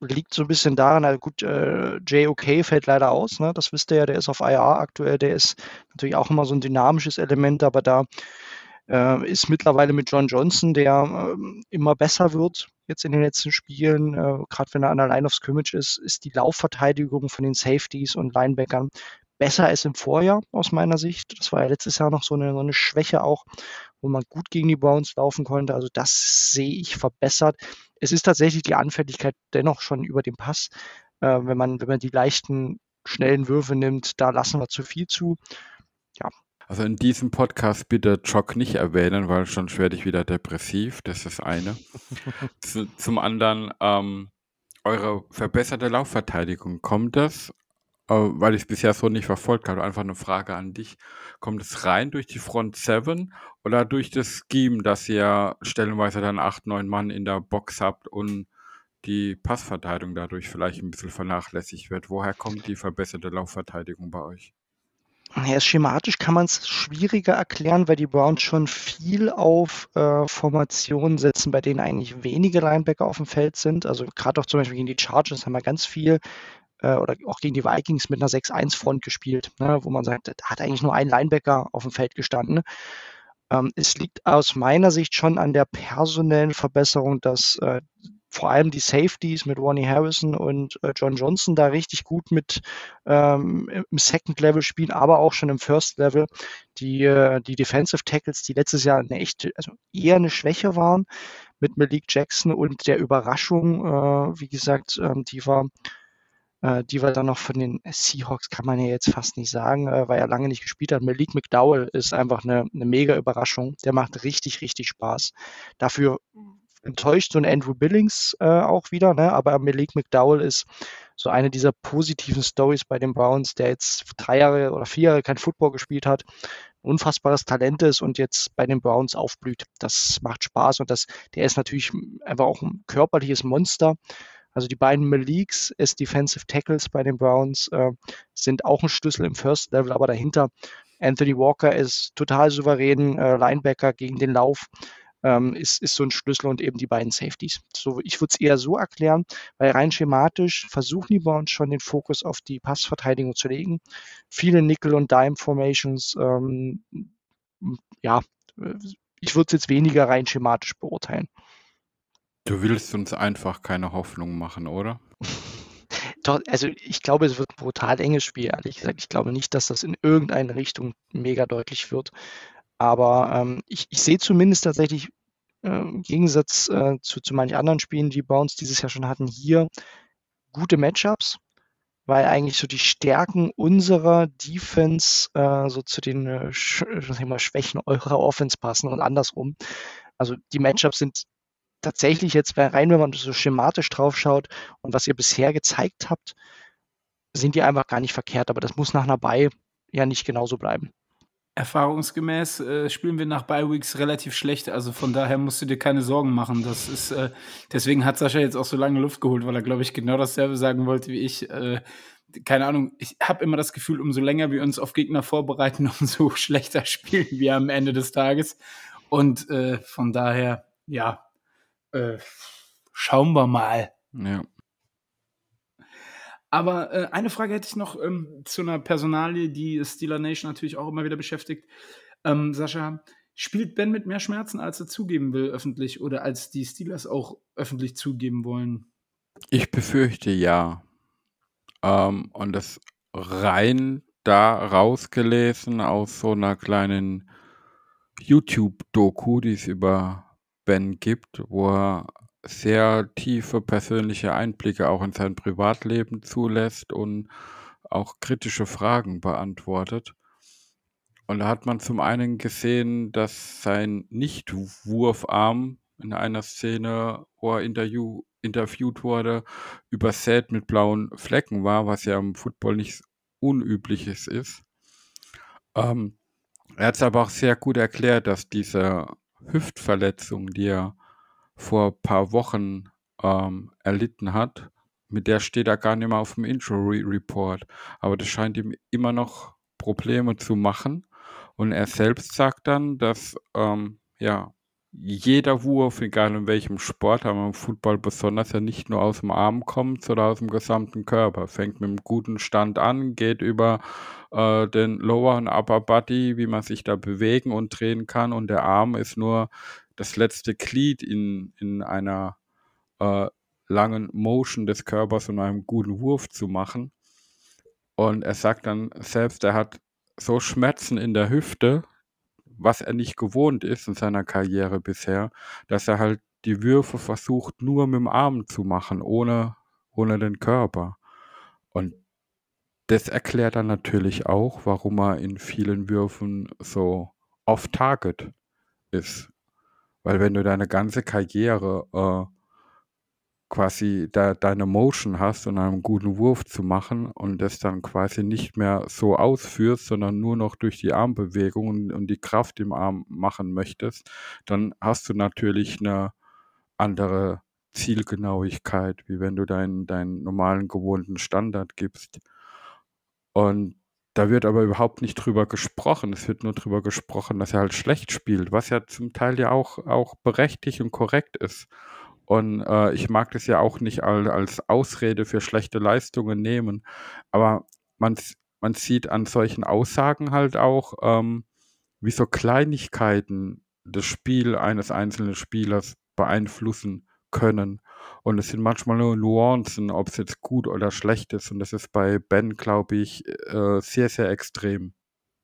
liegt so ein bisschen daran, also gut, äh, JOK fällt leider aus, ne? das wisst ihr ja, der ist auf IR aktuell, der ist natürlich auch immer so ein dynamisches Element, aber da äh, ist mittlerweile mit John Johnson, der äh, immer besser wird jetzt in den letzten Spielen, äh, gerade wenn er an der Line of Scrimmage ist, ist die Laufverteidigung von den Safeties und Linebackern besser als im Vorjahr aus meiner Sicht. Das war ja letztes Jahr noch so eine, so eine Schwäche auch, wo man gut gegen die Browns laufen konnte. Also das sehe ich verbessert. Es ist tatsächlich die Anfälligkeit dennoch schon über dem Pass. Äh, wenn, man, wenn man die leichten, schnellen Würfe nimmt, da lassen wir zu viel zu. Also in diesem Podcast bitte Jock nicht erwähnen, weil sonst werde ich wieder depressiv. Das ist das eine. zum anderen, ähm, eure verbesserte Laufverteidigung, kommt das äh, weil ich es bisher so nicht verfolgt habe, einfach eine Frage an dich. Kommt es rein durch die Front 7 oder durch das Scheme, dass ihr stellenweise dann acht, neun Mann in der Box habt und die Passverteidigung dadurch vielleicht ein bisschen vernachlässigt wird? Woher kommt die verbesserte Laufverteidigung bei euch? Ja, schematisch kann man es schwieriger erklären, weil die Browns schon viel auf äh, Formationen setzen, bei denen eigentlich wenige Linebacker auf dem Feld sind. Also gerade auch zum Beispiel gegen die Chargers haben wir ganz viel äh, oder auch gegen die Vikings mit einer 6-1-Front gespielt, ne, wo man sagt, da hat eigentlich nur ein Linebacker auf dem Feld gestanden. Ähm, es liegt aus meiner Sicht schon an der personellen Verbesserung, dass äh, vor allem die Safeties mit Ronnie Harrison und äh, John Johnson da richtig gut mit ähm, im Second Level spielen, aber auch schon im First Level. Die, äh, die Defensive Tackles, die letztes Jahr eine echte, also eher eine Schwäche waren, mit Malik Jackson und der Überraschung, äh, wie gesagt, ähm, die war äh, die wir dann noch von den Seahawks kann man ja jetzt fast nicht sagen, äh, weil er lange nicht gespielt hat. Malik McDowell ist einfach eine, eine mega Überraschung. Der macht richtig, richtig Spaß. Dafür enttäuscht so ein Andrew Billings äh, auch wieder, ne? aber Malik McDowell ist so eine dieser positiven Stories bei den Browns, der jetzt drei Jahre oder vier Jahre kein Football gespielt hat, unfassbares Talent ist und jetzt bei den Browns aufblüht. Das macht Spaß und das, der ist natürlich einfach auch ein körperliches Monster. Also die beiden Maliks als Defensive Tackles bei den Browns äh, sind auch ein Schlüssel im First Level, aber dahinter Anthony Walker ist total souverän, äh, Linebacker gegen den Lauf ähm, ist, ist so ein Schlüssel und eben die beiden Safeties. So, ich würde es eher so erklären, weil rein schematisch versuchen die Browns schon den Fokus auf die Passverteidigung zu legen. Viele Nickel- und Dime-Formations, ähm, ja, ich würde es jetzt weniger rein schematisch beurteilen. Du willst uns einfach keine Hoffnung machen, oder? Also ich glaube, es wird ein brutal enges Spiel, ehrlich gesagt. Ich glaube nicht, dass das in irgendeine Richtung mega deutlich wird. Aber ähm, ich, ich sehe zumindest tatsächlich äh, im Gegensatz äh, zu, zu manchen anderen Spielen, die bei uns dieses Jahr schon hatten, hier gute Matchups, weil eigentlich so die Stärken unserer Defense äh, so zu den äh, Sch mal, Schwächen eurer Offense passen und andersrum. Also die Matchups sind tatsächlich jetzt rein, wenn man so schematisch drauf schaut und was ihr bisher gezeigt habt, sind die einfach gar nicht verkehrt, aber das muss nach einer Bye ja nicht genauso bleiben. Erfahrungsgemäß äh, spielen wir nach Bye Weeks relativ schlecht, also von daher musst du dir keine Sorgen machen. Das ist äh, deswegen hat Sascha jetzt auch so lange Luft geholt, weil er glaube ich genau dasselbe sagen wollte wie ich. Äh, keine Ahnung, ich habe immer das Gefühl, umso länger wir uns auf Gegner vorbereiten, umso schlechter spielen wir am Ende des Tages. Und äh, von daher, ja, äh, schauen wir mal. Ja. Aber äh, eine Frage hätte ich noch ähm, zu einer Personalie, die Steeler Nation natürlich auch immer wieder beschäftigt. Ähm, Sascha, spielt Ben mit mehr Schmerzen, als er zugeben will öffentlich oder als die Steelers auch öffentlich zugeben wollen? Ich befürchte ja. Ähm, und das rein da rausgelesen aus so einer kleinen YouTube-Doku, die es über Ben gibt, wo er sehr tiefe persönliche Einblicke auch in sein Privatleben zulässt und auch kritische Fragen beantwortet. Und da hat man zum einen gesehen, dass sein Nicht-Wurfarm in einer Szene, wo er interview, interviewt wurde, übersät mit blauen Flecken war, was ja im Football nichts Unübliches ist. Ähm, er hat es aber auch sehr gut erklärt, dass diese Hüftverletzung, die er vor ein paar Wochen ähm, erlitten hat, mit der steht er gar nicht mehr auf dem Injury Report. Aber das scheint ihm immer noch Probleme zu machen. Und er selbst sagt dann, dass ähm, ja, jeder Wurf, egal in welchem Sport, aber im Football besonders, ja nicht nur aus dem Arm kommt, sondern aus dem gesamten Körper. Fängt mit einem guten Stand an, geht über äh, den Lower und Upper Body, wie man sich da bewegen und drehen kann. Und der Arm ist nur das letzte Glied in, in einer äh, langen Motion des Körpers und einem guten Wurf zu machen. Und er sagt dann selbst, er hat so Schmerzen in der Hüfte, was er nicht gewohnt ist in seiner Karriere bisher, dass er halt die Würfe versucht nur mit dem Arm zu machen, ohne, ohne den Körper. Und das erklärt dann natürlich auch, warum er in vielen Würfen so off-target ist. Weil wenn du deine ganze Karriere äh, quasi da, deine Motion hast und einen guten Wurf zu machen und das dann quasi nicht mehr so ausführst, sondern nur noch durch die Armbewegung und, und die Kraft im Arm machen möchtest, dann hast du natürlich eine andere Zielgenauigkeit, wie wenn du deinen, deinen normalen gewohnten Standard gibst. Und da wird aber überhaupt nicht drüber gesprochen. Es wird nur drüber gesprochen, dass er halt schlecht spielt, was ja zum Teil ja auch, auch berechtigt und korrekt ist. Und äh, ich mag das ja auch nicht als, Ausrede für schlechte Leistungen nehmen. Aber man, man sieht an solchen Aussagen halt auch, ähm, wie so Kleinigkeiten das Spiel eines einzelnen Spielers beeinflussen können. Und es sind manchmal nur Nuancen, ob es jetzt gut oder schlecht ist. Und das ist bei Ben, glaube ich, äh, sehr, sehr extrem.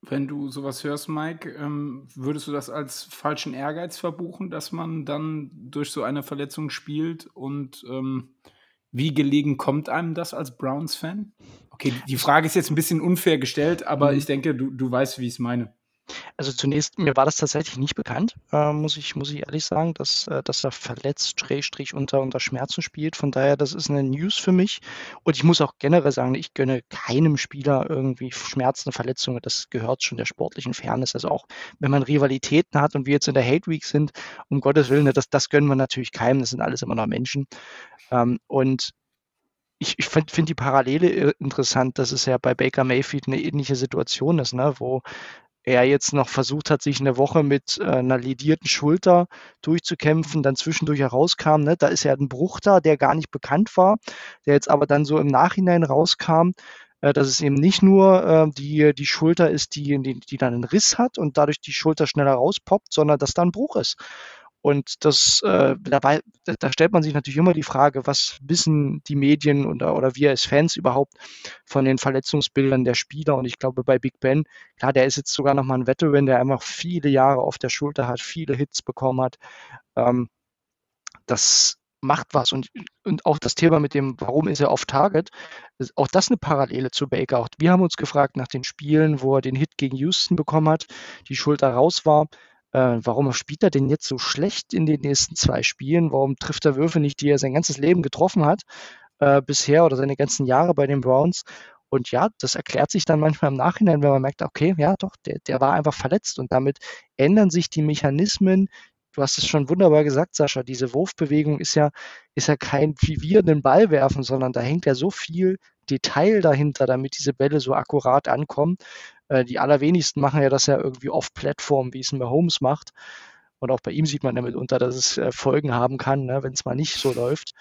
Wenn du sowas hörst, Mike, ähm, würdest du das als falschen Ehrgeiz verbuchen, dass man dann durch so eine Verletzung spielt? Und ähm, wie gelegen kommt einem das als Browns-Fan? Okay, die Frage ist jetzt ein bisschen unfair gestellt, aber mhm. ich denke, du, du weißt, wie ich es meine. Also zunächst, mir war das tatsächlich nicht bekannt, äh, muss ich muss ich ehrlich sagen, dass äh, dass er verletzt, Schrägstrich unter unter Schmerzen spielt. Von daher, das ist eine News für mich. Und ich muss auch generell sagen, ich gönne keinem Spieler irgendwie Schmerzen, Verletzungen. Das gehört schon der sportlichen Fairness. Also auch wenn man Rivalitäten hat und wir jetzt in der Hate Week sind, um Gottes Willen, ne, das das gönnen wir natürlich keinem. Das sind alles immer noch Menschen. Ähm, und ich, ich finde find die Parallele interessant, dass es ja bei Baker Mayfield eine ähnliche Situation ist, ne? wo er jetzt noch versucht hat, sich eine Woche mit äh, einer ledierten Schulter durchzukämpfen, dann zwischendurch herauskam. Ne? Da ist ja ein Bruch da, der gar nicht bekannt war, der jetzt aber dann so im Nachhinein rauskam, äh, dass es eben nicht nur äh, die, die Schulter ist, die, die, die dann einen Riss hat und dadurch die Schulter schneller rauspoppt, sondern dass da ein Bruch ist. Und das, äh, dabei, da stellt man sich natürlich immer die Frage, was wissen die Medien oder, oder wir als Fans überhaupt von den Verletzungsbildern der Spieler? Und ich glaube, bei Big Ben, klar, der ist jetzt sogar nochmal ein Veteran, der einfach viele Jahre auf der Schulter hat, viele Hits bekommen hat. Ähm, das macht was. Und, und auch das Thema mit dem, warum ist er off Target, ist auch das eine Parallele zu Baker. Auch wir haben uns gefragt nach den Spielen, wo er den Hit gegen Houston bekommen hat, die Schulter raus war äh, warum spielt er denn jetzt so schlecht in den nächsten zwei Spielen? Warum trifft er Würfe nicht, die er sein ganzes Leben getroffen hat äh, bisher oder seine ganzen Jahre bei den Browns? Und ja, das erklärt sich dann manchmal im Nachhinein, wenn man merkt, okay, ja doch, der, der war einfach verletzt und damit ändern sich die Mechanismen. Du hast es schon wunderbar gesagt, Sascha, diese Wurfbewegung ist ja, ist ja kein, wie wir den Ball werfen, sondern da hängt ja so viel Detail dahinter, damit diese Bälle so akkurat ankommen. Äh, die allerwenigsten machen ja das ja irgendwie off-Plattform, wie es ein Mahomes macht. Und auch bei ihm sieht man ja mitunter, dass es äh, Folgen haben kann, ne, wenn es mal nicht so läuft.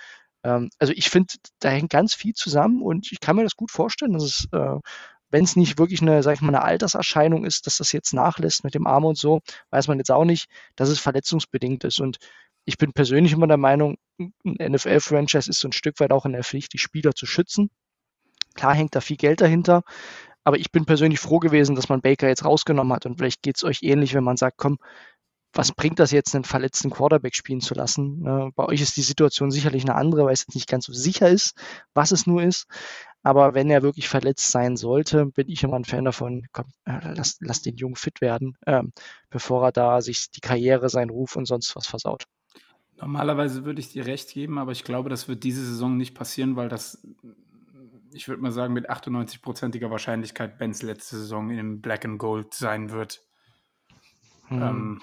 Ähm, also ich finde, da hängt ganz viel zusammen und ich kann mir das gut vorstellen, dass es, äh, wenn es nicht wirklich eine, sag ich mal, eine Alterserscheinung ist, dass das jetzt nachlässt mit dem Arm und so, weiß man jetzt auch nicht, dass es verletzungsbedingt ist. Und ich bin persönlich immer der Meinung, ein NFL-Franchise ist so ein Stück weit auch in der Pflicht, die Spieler zu schützen. Klar hängt da viel Geld dahinter, aber ich bin persönlich froh gewesen, dass man Baker jetzt rausgenommen hat. Und vielleicht geht es euch ähnlich, wenn man sagt, komm, was bringt das jetzt, einen verletzten Quarterback spielen zu lassen? Ne? Bei euch ist die Situation sicherlich eine andere, weil es jetzt nicht ganz so sicher ist, was es nur ist. Aber wenn er wirklich verletzt sein sollte, bin ich immer ein Fan davon, komm, äh, lass, lass den Jungen fit werden, ähm, bevor er da sich die Karriere, seinen Ruf und sonst was versaut. Normalerweise würde ich dir recht geben, aber ich glaube, das wird diese Saison nicht passieren, weil das ich würde mal sagen, mit 98-prozentiger Wahrscheinlichkeit Bens letzte Saison in Black and Gold sein wird. Hm. Ähm,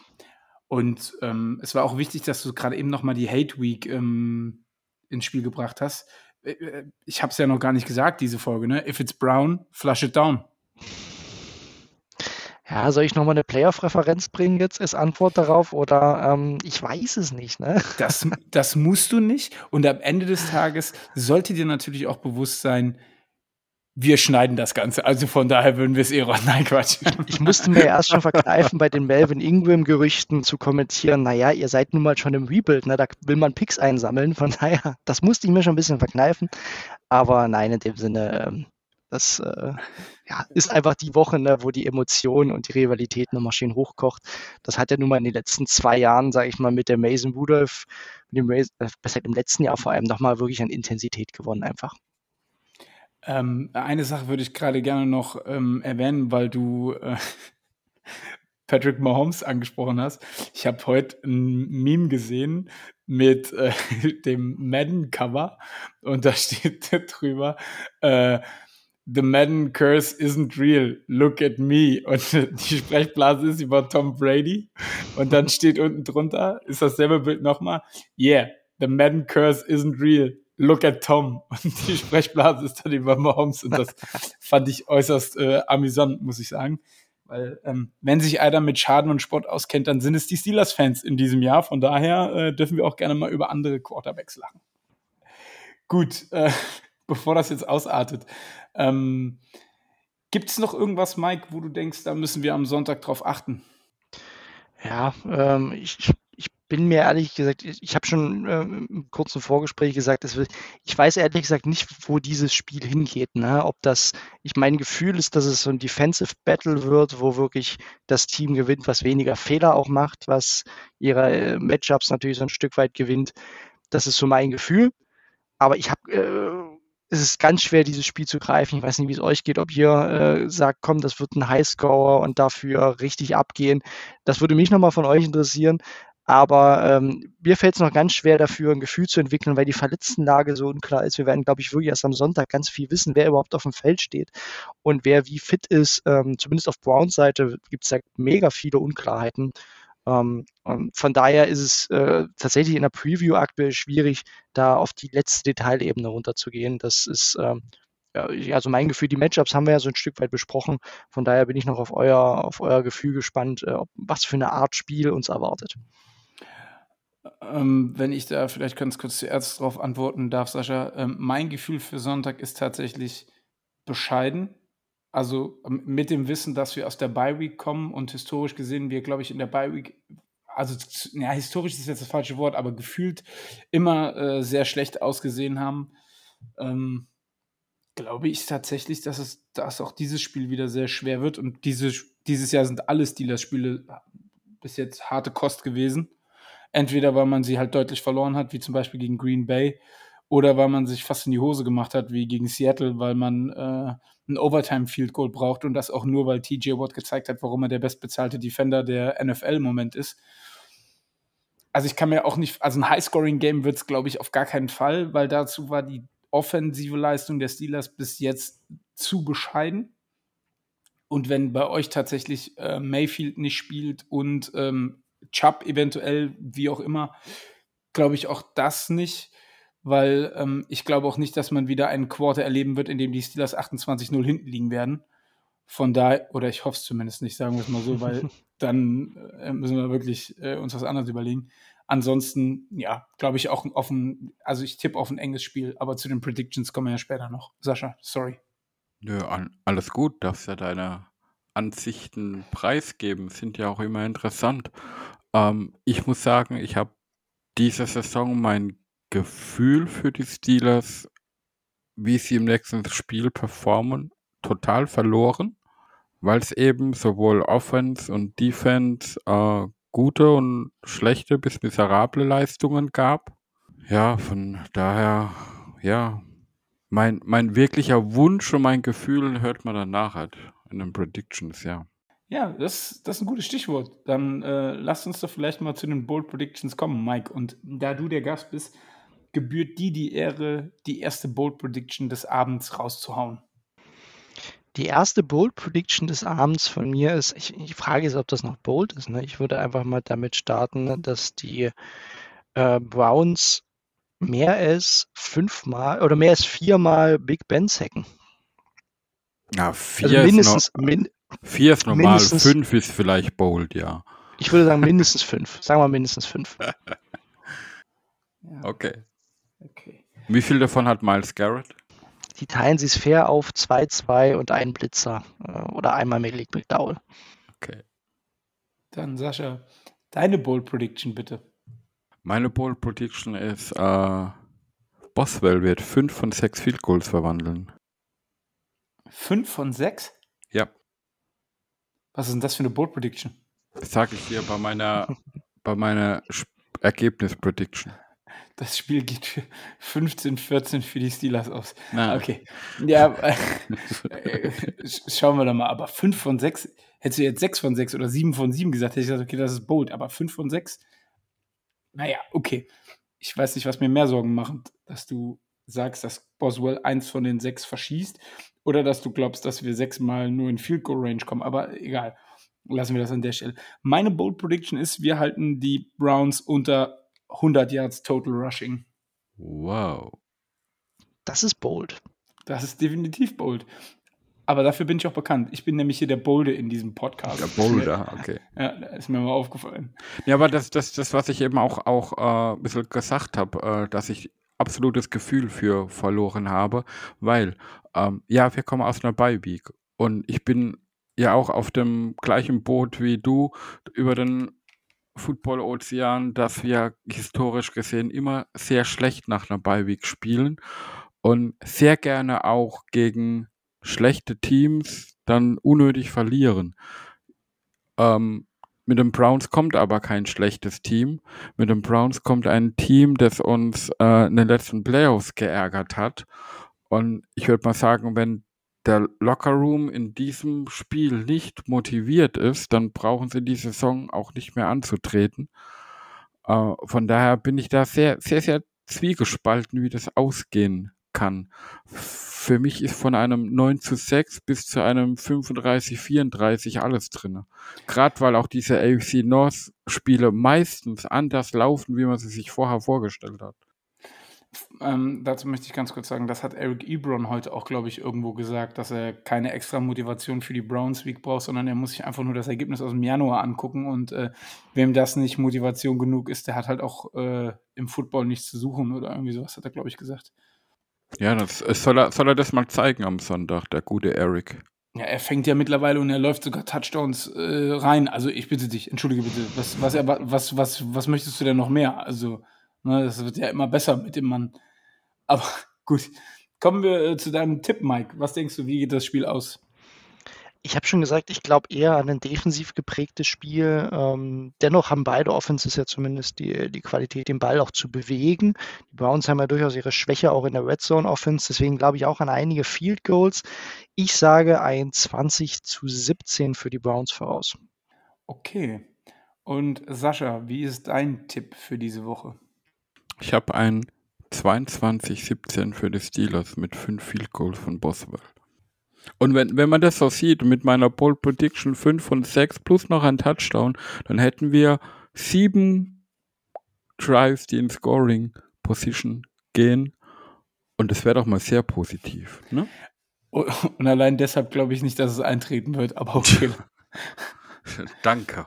und ähm, es war auch wichtig, dass du gerade eben nochmal die Hate Week ähm, ins Spiel gebracht hast. Äh, äh, ich habe es ja noch gar nicht gesagt, diese Folge, ne? If it's brown, flush it down. Ja, soll ich nochmal eine Playoff-Referenz bringen jetzt als Antwort darauf oder ähm, ich weiß es nicht, ne? Das, das musst du nicht. Und am Ende des Tages sollte dir natürlich auch bewusst sein, wir schneiden das Ganze. Also von daher würden wir es eh ran. Nein, Quatsch. Ich musste mir erst schon verkneifen, bei den Melvin Ingram-Gerüchten zu kommentieren, naja, ihr seid nun mal schon im Rebuild, ne? da will man Picks einsammeln. Von daher, das musste ich mir schon ein bisschen verkneifen. Aber nein, in dem Sinne, ähm, das äh, ja, ist einfach die Woche, ne, wo die Emotionen und die Rivalität nochmal schön hochkocht. Das hat ja nun mal in den letzten zwei Jahren, sage ich mal, mit der Mason Rudolph, mit dem Mason, äh, besser im letzten Jahr vor allem nochmal wirklich an Intensität gewonnen einfach. Ähm, eine Sache würde ich gerade gerne noch ähm, erwähnen, weil du äh, Patrick Mahomes angesprochen hast. Ich habe heute ein Meme gesehen mit äh, dem Madden-Cover und da steht drüber, äh, The Madden Curse isn't real. Look at me. Und die Sprechblase ist über Tom Brady. Und dann steht unten drunter, ist dasselbe Bild nochmal. Yeah, the Madden Curse isn't real. Look at Tom. Und die Sprechblase ist dann über Mahomes. Und das fand ich äußerst äh, amüsant, muss ich sagen. Weil, ähm, wenn sich einer mit Schaden und Sport auskennt, dann sind es die Steelers-Fans in diesem Jahr. Von daher äh, dürfen wir auch gerne mal über andere Quarterbacks lachen. Gut, äh, bevor das jetzt ausartet. Ähm, Gibt es noch irgendwas, Mike, wo du denkst, da müssen wir am Sonntag drauf achten? Ja, ähm, ich, ich bin mir ehrlich gesagt, ich, ich habe schon äh, im kurzen Vorgespräch gesagt, dass wir, ich weiß ehrlich gesagt nicht, wo dieses Spiel hingeht. Ne? Ob das, ich mein Gefühl ist, dass es so ein Defensive Battle wird, wo wirklich das Team gewinnt, was weniger Fehler auch macht, was ihre äh, Matchups natürlich so ein Stück weit gewinnt. Das ist so mein Gefühl. Aber ich habe äh, es ist ganz schwer, dieses Spiel zu greifen. Ich weiß nicht, wie es euch geht, ob ihr äh, sagt, komm, das wird ein Highscorer und dafür richtig abgehen. Das würde mich nochmal von euch interessieren. Aber ähm, mir fällt es noch ganz schwer dafür, ein Gefühl zu entwickeln, weil die Verletztenlage so unklar ist. Wir werden, glaube ich, wirklich erst am Sonntag ganz viel wissen, wer überhaupt auf dem Feld steht und wer wie fit ist. Ähm, zumindest auf Browns Seite gibt es ja mega viele Unklarheiten. Ähm, von daher ist es äh, tatsächlich in der Preview aktuell schwierig, da auf die letzte Detailebene runterzugehen. Das ist ähm, ja, also mein Gefühl, die Matchups haben wir ja so ein Stück weit besprochen. Von daher bin ich noch auf euer, auf euer Gefühl gespannt, äh, was für eine Art Spiel uns erwartet. Ähm, wenn ich da vielleicht ganz kurz zuerst darauf antworten darf, Sascha, ähm, mein Gefühl für Sonntag ist tatsächlich bescheiden. Also ähm, mit dem Wissen, dass wir aus der Bye Week kommen und historisch gesehen wir, glaube ich, in der Bye Week, also ja, historisch ist jetzt das falsche Wort, aber gefühlt immer äh, sehr schlecht ausgesehen haben, ähm, glaube ich tatsächlich, dass es dass auch dieses Spiel wieder sehr schwer wird. Und diese, dieses Jahr sind alle Steelers-Spiele bis jetzt harte Kost gewesen. Entweder weil man sie halt deutlich verloren hat, wie zum Beispiel gegen Green Bay, oder weil man sich fast in die Hose gemacht hat, wie gegen Seattle, weil man äh, ein Overtime-Field Goal braucht und das auch nur, weil TJ Watt gezeigt hat, warum er der bestbezahlte Defender der NFL im Moment ist. Also ich kann mir auch nicht, also ein High-Scoring-Game wird es, glaube ich, auf gar keinen Fall, weil dazu war die offensive Leistung der Steelers bis jetzt zu bescheiden. Und wenn bei euch tatsächlich äh, Mayfield nicht spielt und ähm, Chubb eventuell, wie auch immer, glaube ich auch das nicht, weil ähm, ich glaube auch nicht, dass man wieder einen Quarter erleben wird, in dem die Steelers 28-0 hinten liegen werden. Von daher, oder ich hoffe es zumindest nicht, sagen wir es mal so, weil dann äh, müssen wir wirklich äh, uns was anderes überlegen. Ansonsten, ja, glaube ich auch auf ein, also ich tippe auf ein enges Spiel, aber zu den Predictions kommen wir ja später noch. Sascha, sorry. Ja, alles gut, darfst ja deine Ansichten preisgeben, sind ja auch immer interessant. Ähm, ich muss sagen, ich habe diese Saison mein Gefühl für die Steelers, wie sie im nächsten Spiel performen, total verloren, weil es eben sowohl Offense und Defense äh, gute und schlechte bis miserable Leistungen gab. Ja, von daher, ja, mein, mein wirklicher Wunsch und mein Gefühl hört man dann nachher in den Predictions, ja. Ja, das, das ist ein gutes Stichwort. Dann äh, lasst uns doch vielleicht mal zu den Bold Predictions kommen, Mike. Und da du der Gast bist, gebührt dir die Ehre, die erste Bold Prediction des Abends rauszuhauen. Die erste Bold Prediction des Abends von mir ist, ich, die Frage ist, ob das noch bold ist. Ne? Ich würde einfach mal damit starten, dass die äh, Browns mehr als fünfmal oder mehr als viermal Big Ben sacken. Ja, vier, also mindestens, ist, no min vier ist normal, fünf ist vielleicht bold, ja. Ich würde sagen mindestens fünf. Sagen wir mindestens fünf. okay. Okay. Wie viel davon hat Miles Garrett? die teilen sich fair auf 2-2 und einen Blitzer äh, oder einmal Malik McDowell. Okay. Dann Sascha, deine Bold Prediction bitte. Meine Bold Prediction ist, äh, Boswell wird 5 von 6 Field Goals verwandeln. 5 von 6? Ja. Was ist denn das für eine Bold Prediction? Das sage ich dir bei meiner, bei meiner Ergebnis Prediction das Spiel geht für 15, 14 für die Steelers aus. Na. Okay. Ja, äh, schauen wir doch mal. Aber 5 von 6, hättest du jetzt 6 von 6 oder 7 von 7 gesagt, hätte ich gesagt, okay, das ist bold. Aber 5 von 6, naja, okay. Ich weiß nicht, was mir mehr Sorgen macht, dass du sagst, dass Boswell eins von den sechs verschießt oder dass du glaubst, dass wir sechsmal nur in Field Goal Range kommen. Aber egal, lassen wir das an der Stelle. Meine Bold Prediction ist, wir halten die Browns unter 100 Yards Total Rushing. Wow. Das ist bold. Das ist definitiv bold. Aber dafür bin ich auch bekannt. Ich bin nämlich hier der Bolde in diesem Podcast. Der Boulder, okay. Ja, ist mir mal aufgefallen. Ja, aber das, das, das was ich eben auch, auch äh, ein bisschen gesagt habe, äh, dass ich absolutes Gefühl für verloren habe, weil, ähm, ja, wir kommen aus einer Bye-Week und ich bin ja auch auf dem gleichen Boot wie du über den Football-Ozean, dass wir historisch gesehen immer sehr schlecht nach einer Beiweek spielen und sehr gerne auch gegen schlechte Teams dann unnötig verlieren. Ähm, mit den Browns kommt aber kein schlechtes Team. Mit den Browns kommt ein Team, das uns äh, in den letzten Playoffs geärgert hat. Und ich würde mal sagen, wenn der Lockerroom in diesem Spiel nicht motiviert ist, dann brauchen sie die Saison auch nicht mehr anzutreten. Äh, von daher bin ich da sehr, sehr, sehr zwiegespalten, wie das ausgehen kann. Für mich ist von einem 9 zu 6 bis zu einem 35, 34 alles drin. Gerade weil auch diese AFC North Spiele meistens anders laufen, wie man sie sich vorher vorgestellt hat. Ähm, dazu möchte ich ganz kurz sagen, das hat Eric Ebron heute auch, glaube ich, irgendwo gesagt, dass er keine extra Motivation für die Browns Week braucht, sondern er muss sich einfach nur das Ergebnis aus dem Januar angucken und äh, wem das nicht Motivation genug ist, der hat halt auch äh, im Football nichts zu suchen oder irgendwie sowas, hat er, glaube ich, gesagt. Ja, das soll er, soll er das mal zeigen am Sonntag, der gute Eric. Ja, er fängt ja mittlerweile und er läuft sogar Touchdowns äh, rein. Also ich bitte dich, entschuldige bitte, was, was, was, was, was möchtest du denn noch mehr? Also Ne, das wird ja immer besser mit dem Mann. Aber gut, kommen wir äh, zu deinem Tipp, Mike. Was denkst du, wie geht das Spiel aus? Ich habe schon gesagt, ich glaube eher an ein defensiv geprägtes Spiel. Ähm, dennoch haben beide Offenses ja zumindest die, die Qualität, den Ball auch zu bewegen. Die Browns haben ja durchaus ihre Schwäche auch in der Red Zone Offense. Deswegen glaube ich auch an einige Field Goals. Ich sage ein 20 zu 17 für die Browns voraus. Okay. Und Sascha, wie ist dein Tipp für diese Woche? Ich habe ein 22-17 für die Steelers mit 5 Field Goals von Boswell. Und wenn, wenn man das so sieht, mit meiner Bold Prediction 5 von 6 plus noch ein Touchdown, dann hätten wir sieben Drives, die in Scoring Position gehen. Und das wäre doch mal sehr positiv. Ne? Und allein deshalb glaube ich nicht, dass es eintreten wird, aber okay. Danke.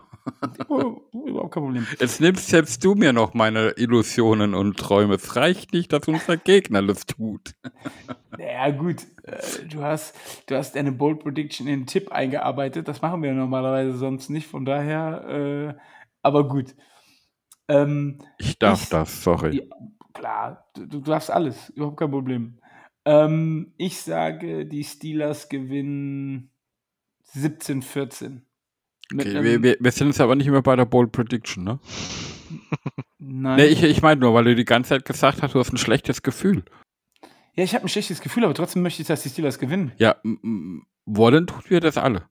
Oh, überhaupt kein Problem. Jetzt nimmst jetzt du mir noch meine Illusionen und Träume. Es reicht nicht, dass unser Gegner das tut. Ja, gut. Äh, du hast, du hast eine Bold Prediction in den Tipp eingearbeitet. Das machen wir normalerweise sonst nicht. Von daher, äh, aber gut. Ähm, ich darf ich, das, sorry. Ja, klar, du, du, darfst alles. Überhaupt kein Problem. Ähm, ich sage, die Steelers gewinnen 17-14. Okay, wir, wir, wir, sind jetzt aber nicht mehr bei der Bold Prediction, ne? Nein. Nee, ich, ich meine nur, weil du die ganze Zeit gesagt hast, du hast ein schlechtes Gefühl. Ja, ich habe ein schlechtes Gefühl, aber trotzdem möchte ich, dass die Steelers gewinnen. Ja, wollen tun wir das alle.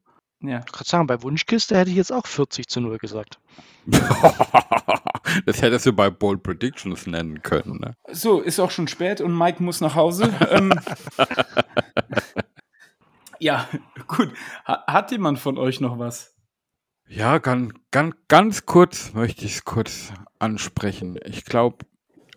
Ja. Ich kann sagen, bei Wunschkiste hätte ich jetzt auch 40 zu 0 gesagt. das hättest du bei Bold Predictions nennen können. Ne? So, ist auch schon spät und Mike muss nach Hause. ähm, ja, gut. Hat jemand von euch noch was? Ja, ganz, ganz, ganz kurz möchte ich es kurz ansprechen. Ich glaube,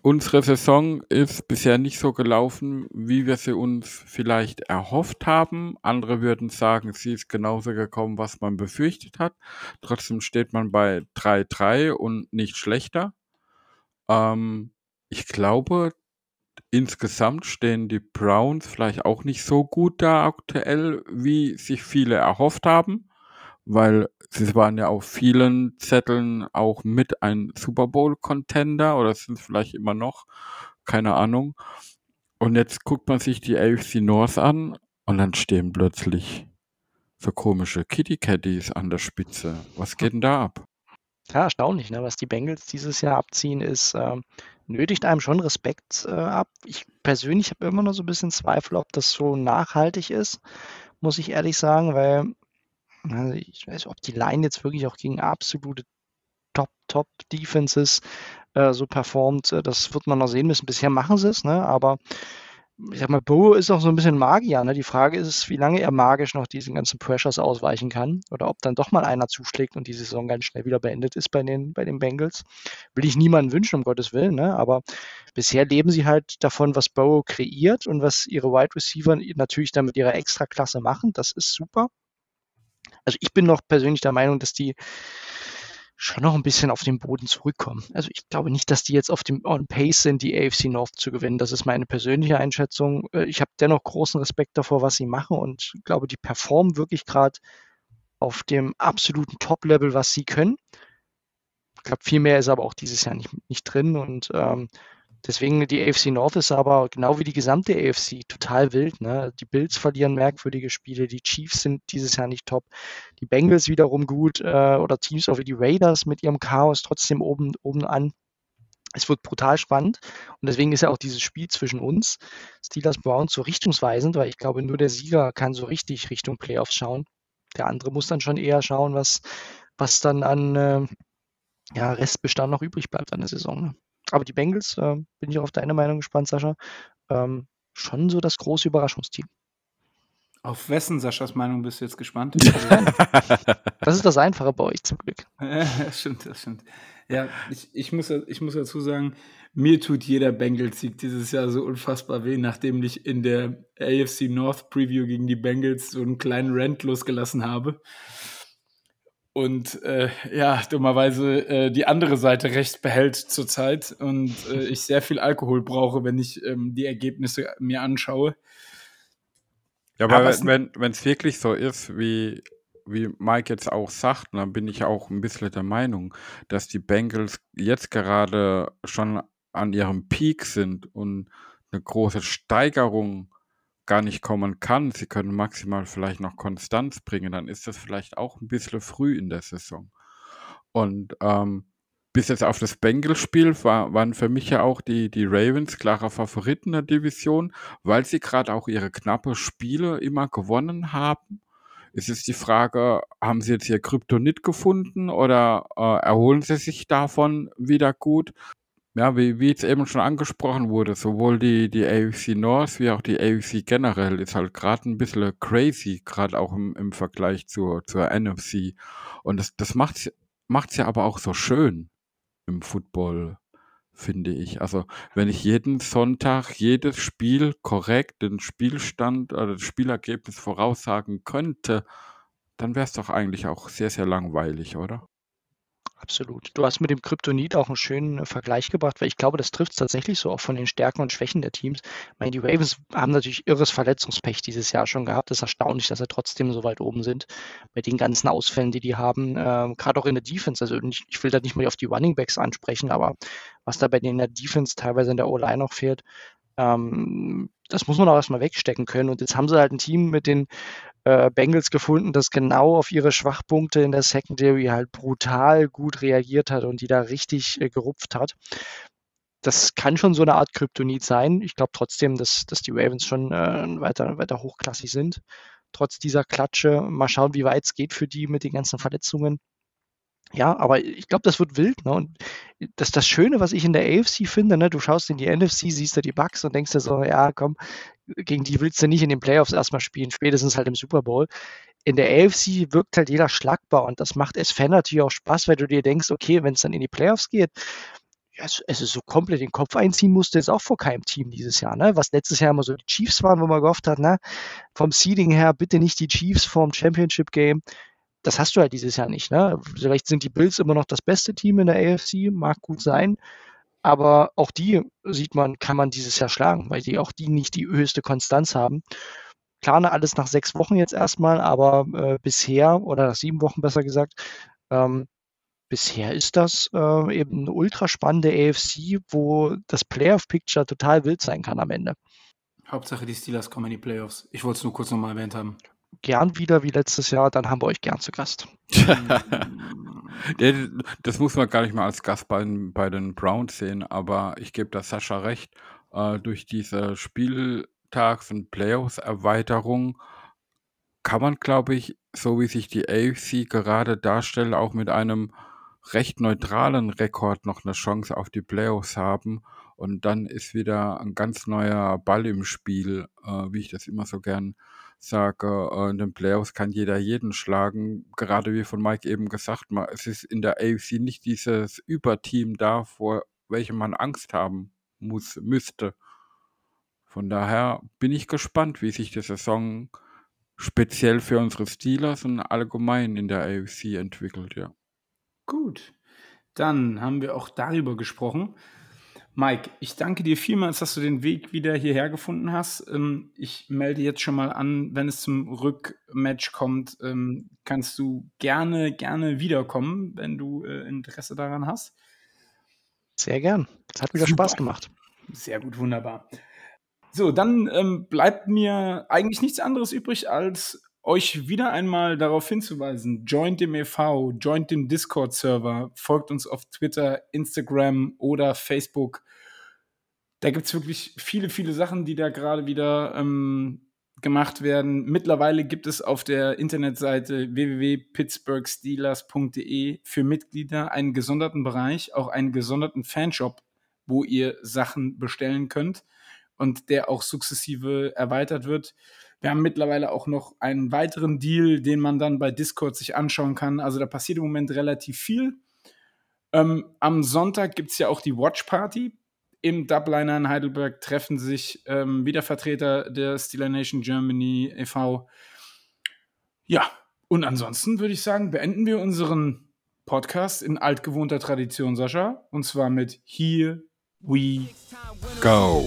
unsere Saison ist bisher nicht so gelaufen, wie wir sie uns vielleicht erhofft haben. Andere würden sagen, sie ist genauso gekommen, was man befürchtet hat. Trotzdem steht man bei 3-3 und nicht schlechter. Ähm, ich glaube, insgesamt stehen die Browns vielleicht auch nicht so gut da aktuell, wie sich viele erhofft haben, weil Sie waren ja auf vielen Zetteln auch mit ein Super Bowl-Contender oder sind es vielleicht immer noch, keine Ahnung. Und jetzt guckt man sich die AFC North an und dann stehen plötzlich so komische Kitty Caddies an der Spitze. Was geht denn da ab? Ja, erstaunlich, ne? was die Bengals dieses Jahr abziehen, ist, äh, nötigt einem schon Respekt äh, ab. Ich persönlich habe immer noch so ein bisschen Zweifel, ob das so nachhaltig ist, muss ich ehrlich sagen, weil also ich weiß, ob die Line jetzt wirklich auch gegen absolute Top, Top Defenses äh, so performt, das wird man noch sehen müssen. Bisher machen sie es, ne? aber ich sag mal, Bo ist auch so ein bisschen Magier. Ne? Die Frage ist, wie lange er magisch noch diesen ganzen Pressures ausweichen kann oder ob dann doch mal einer zuschlägt und die Saison ganz schnell wieder beendet ist bei den, bei den Bengals. Will ich niemanden wünschen, um Gottes Willen, ne? aber bisher leben sie halt davon, was Bo kreiert und was ihre Wide Receiver natürlich dann mit ihrer Extraklasse machen. Das ist super. Also ich bin noch persönlich der Meinung, dass die schon noch ein bisschen auf den Boden zurückkommen. Also ich glaube nicht, dass die jetzt auf dem on Pace sind, die AFC North zu gewinnen. Das ist meine persönliche Einschätzung. Äh, ich habe dennoch großen Respekt davor, was sie machen und glaube, die performen wirklich gerade auf dem absoluten Top-Level, was sie können. Ich glaube, viel mehr ist aber auch dieses Jahr nicht, nicht drin und ähm, Deswegen die AFC North ist aber genau wie die gesamte AFC total wild. Ne? Die Bills verlieren merkwürdige Spiele, die Chiefs sind dieses Jahr nicht top, die Bengals wiederum gut äh, oder Teams auch wie die Raiders mit ihrem Chaos trotzdem oben, oben an. Es wird brutal spannend und deswegen ist ja auch dieses Spiel zwischen uns, Steelers Browns, so richtungsweisend, weil ich glaube, nur der Sieger kann so richtig Richtung Playoffs schauen. Der andere muss dann schon eher schauen, was, was dann an äh, ja, Restbestand noch übrig bleibt an der Saison. Ne? Aber die Bengals, äh, bin ich auf deine Meinung gespannt, Sascha, ähm, schon so das große Überraschungsteam. Auf wessen Saschas Meinung bist du jetzt gespannt? das ist das Einfache bei euch zum Glück. Ja, das stimmt, das stimmt. Ja, ich, ich, muss, ich muss dazu sagen, mir tut jeder Bengals-Sieg dieses Jahr so unfassbar weh, nachdem ich in der AFC North Preview gegen die Bengals so einen kleinen Rant losgelassen habe. Und äh, ja, dummerweise äh, die andere Seite recht behält zurzeit und äh, ich sehr viel Alkohol brauche, wenn ich ähm, die Ergebnisse mir anschaue. Ja, aber, aber wenn es wirklich so ist, wie, wie Mike jetzt auch sagt, dann bin ich auch ein bisschen der Meinung, dass die Bengals jetzt gerade schon an ihrem Peak sind und eine große Steigerung gar nicht kommen kann. Sie können maximal vielleicht noch Konstanz bringen, dann ist das vielleicht auch ein bisschen früh in der Saison. Und ähm, bis jetzt auf das Bengals-Spiel war, waren für mich ja auch die, die Ravens klarer Favoriten der Division, weil sie gerade auch ihre knappe Spiele immer gewonnen haben. Es ist die Frage, haben sie jetzt ihr Kryptonit gefunden oder äh, erholen sie sich davon wieder gut? Ja, wie, wie jetzt eben schon angesprochen wurde, sowohl die, die AFC North wie auch die AFC generell ist halt gerade ein bisschen crazy, gerade auch im, im Vergleich zur, zur NFC. Und das, das macht es ja aber auch so schön im Football, finde ich. Also, wenn ich jeden Sonntag jedes Spiel korrekt den Spielstand oder das Spielergebnis voraussagen könnte, dann wäre es doch eigentlich auch sehr, sehr langweilig, oder? Absolut. Du hast mit dem Kryptonit auch einen schönen äh, Vergleich gebracht, weil ich glaube, das trifft es tatsächlich so auch von den Stärken und Schwächen der Teams. Ich meine, die Ravens haben natürlich irres Verletzungspech dieses Jahr schon gehabt. Es ist erstaunlich, dass sie trotzdem so weit oben sind bei den ganzen Ausfällen, die die haben. Ähm, Gerade auch in der Defense. Also ich, ich will da nicht mal auf die Running Backs ansprechen, aber was da bei denen in der Defense teilweise in der O-Line noch fehlt, ähm, das muss man auch erstmal wegstecken können. Und jetzt haben sie halt ein Team mit den äh, Bengals gefunden, das genau auf ihre Schwachpunkte in der Secondary halt brutal gut reagiert hat und die da richtig äh, gerupft hat. Das kann schon so eine Art Kryptonit sein. Ich glaube trotzdem, dass, dass die Ravens schon äh, weiter, weiter hochklassig sind. Trotz dieser Klatsche. Mal schauen, wie weit es geht für die mit den ganzen Verletzungen. Ja, aber ich glaube, das wird wild. Ne? Und das das Schöne, was ich in der AFC finde. Ne? Du schaust in die NFC, siehst da die Bugs und denkst dir so, ja, komm, gegen die willst du nicht in den Playoffs erstmal spielen, spätestens halt im Super Bowl. In der AFC wirkt halt jeder schlagbar und das macht es Fan natürlich auch Spaß, weil du dir denkst, okay, wenn es dann in die Playoffs geht, ja, es, ist so komplett den Kopf einziehen musste, ist auch vor keinem Team dieses Jahr, ne? Was letztes Jahr immer so die Chiefs waren, wo man gehofft hat, ne? Vom Seeding her bitte nicht die Chiefs vorm Championship Game. Das hast du halt dieses Jahr nicht, ne? Vielleicht sind die Bills immer noch das beste Team in der AFC, mag gut sein. Aber auch die sieht man, kann man dieses Jahr schlagen, weil die auch die nicht die höchste Konstanz haben. Klar, ne, alles nach sechs Wochen jetzt erstmal, aber äh, bisher, oder nach sieben Wochen besser gesagt, ähm, bisher ist das äh, eben eine ultra spannende AFC, wo das Playoff-Picture total wild sein kann am Ende. Hauptsache die Steelers kommen in die Playoffs. Ich wollte es nur kurz nochmal erwähnt haben gern wieder wie letztes Jahr, dann haben wir euch gern zu Gast. das muss man gar nicht mal als Gast bei, bei den Browns sehen, aber ich gebe da Sascha recht. Äh, durch diese Spieltags- und Playoffs-Erweiterung kann man, glaube ich, so wie sich die AFC gerade darstellt, auch mit einem recht neutralen Rekord noch eine Chance auf die Playoffs haben. Und dann ist wieder ein ganz neuer Ball im Spiel, äh, wie ich das immer so gern sage, äh, in den Playoffs kann jeder jeden schlagen. Gerade wie von Mike eben gesagt, es ist in der AFC nicht dieses Überteam da, vor welchem man Angst haben muss, müsste. Von daher bin ich gespannt, wie sich die Saison speziell für unsere Steelers und allgemein in der AFC entwickelt, ja. Gut, dann haben wir auch darüber gesprochen. Mike, ich danke dir vielmals, dass du den Weg wieder hierher gefunden hast. Ähm, ich melde jetzt schon mal an, wenn es zum Rückmatch kommt, ähm, kannst du gerne, gerne wiederkommen, wenn du äh, Interesse daran hast. Sehr gern. Es hat wieder Super. Spaß gemacht. Sehr gut, wunderbar. So, dann ähm, bleibt mir eigentlich nichts anderes übrig, als euch wieder einmal darauf hinzuweisen, joint dem e.V., joint dem Discord-Server, folgt uns auf Twitter, Instagram oder Facebook. Da gibt es wirklich viele, viele Sachen, die da gerade wieder ähm, gemacht werden. Mittlerweile gibt es auf der Internetseite www.pittsburghsteelers.de für Mitglieder einen gesonderten Bereich, auch einen gesonderten Fanshop, wo ihr Sachen bestellen könnt. und der auch sukzessive erweitert wird. Wir haben mittlerweile auch noch einen weiteren Deal, den man dann bei Discord sich anschauen kann. Also da passiert im Moment relativ viel. Ähm, am Sonntag gibt es ja auch die Watch Party. Im Dubliner in Heidelberg treffen sich ähm, wieder Vertreter der Steeler Nation Germany e.V. Ja, und ansonsten würde ich sagen, beenden wir unseren Podcast in altgewohnter Tradition, Sascha. Und zwar mit Here We Go.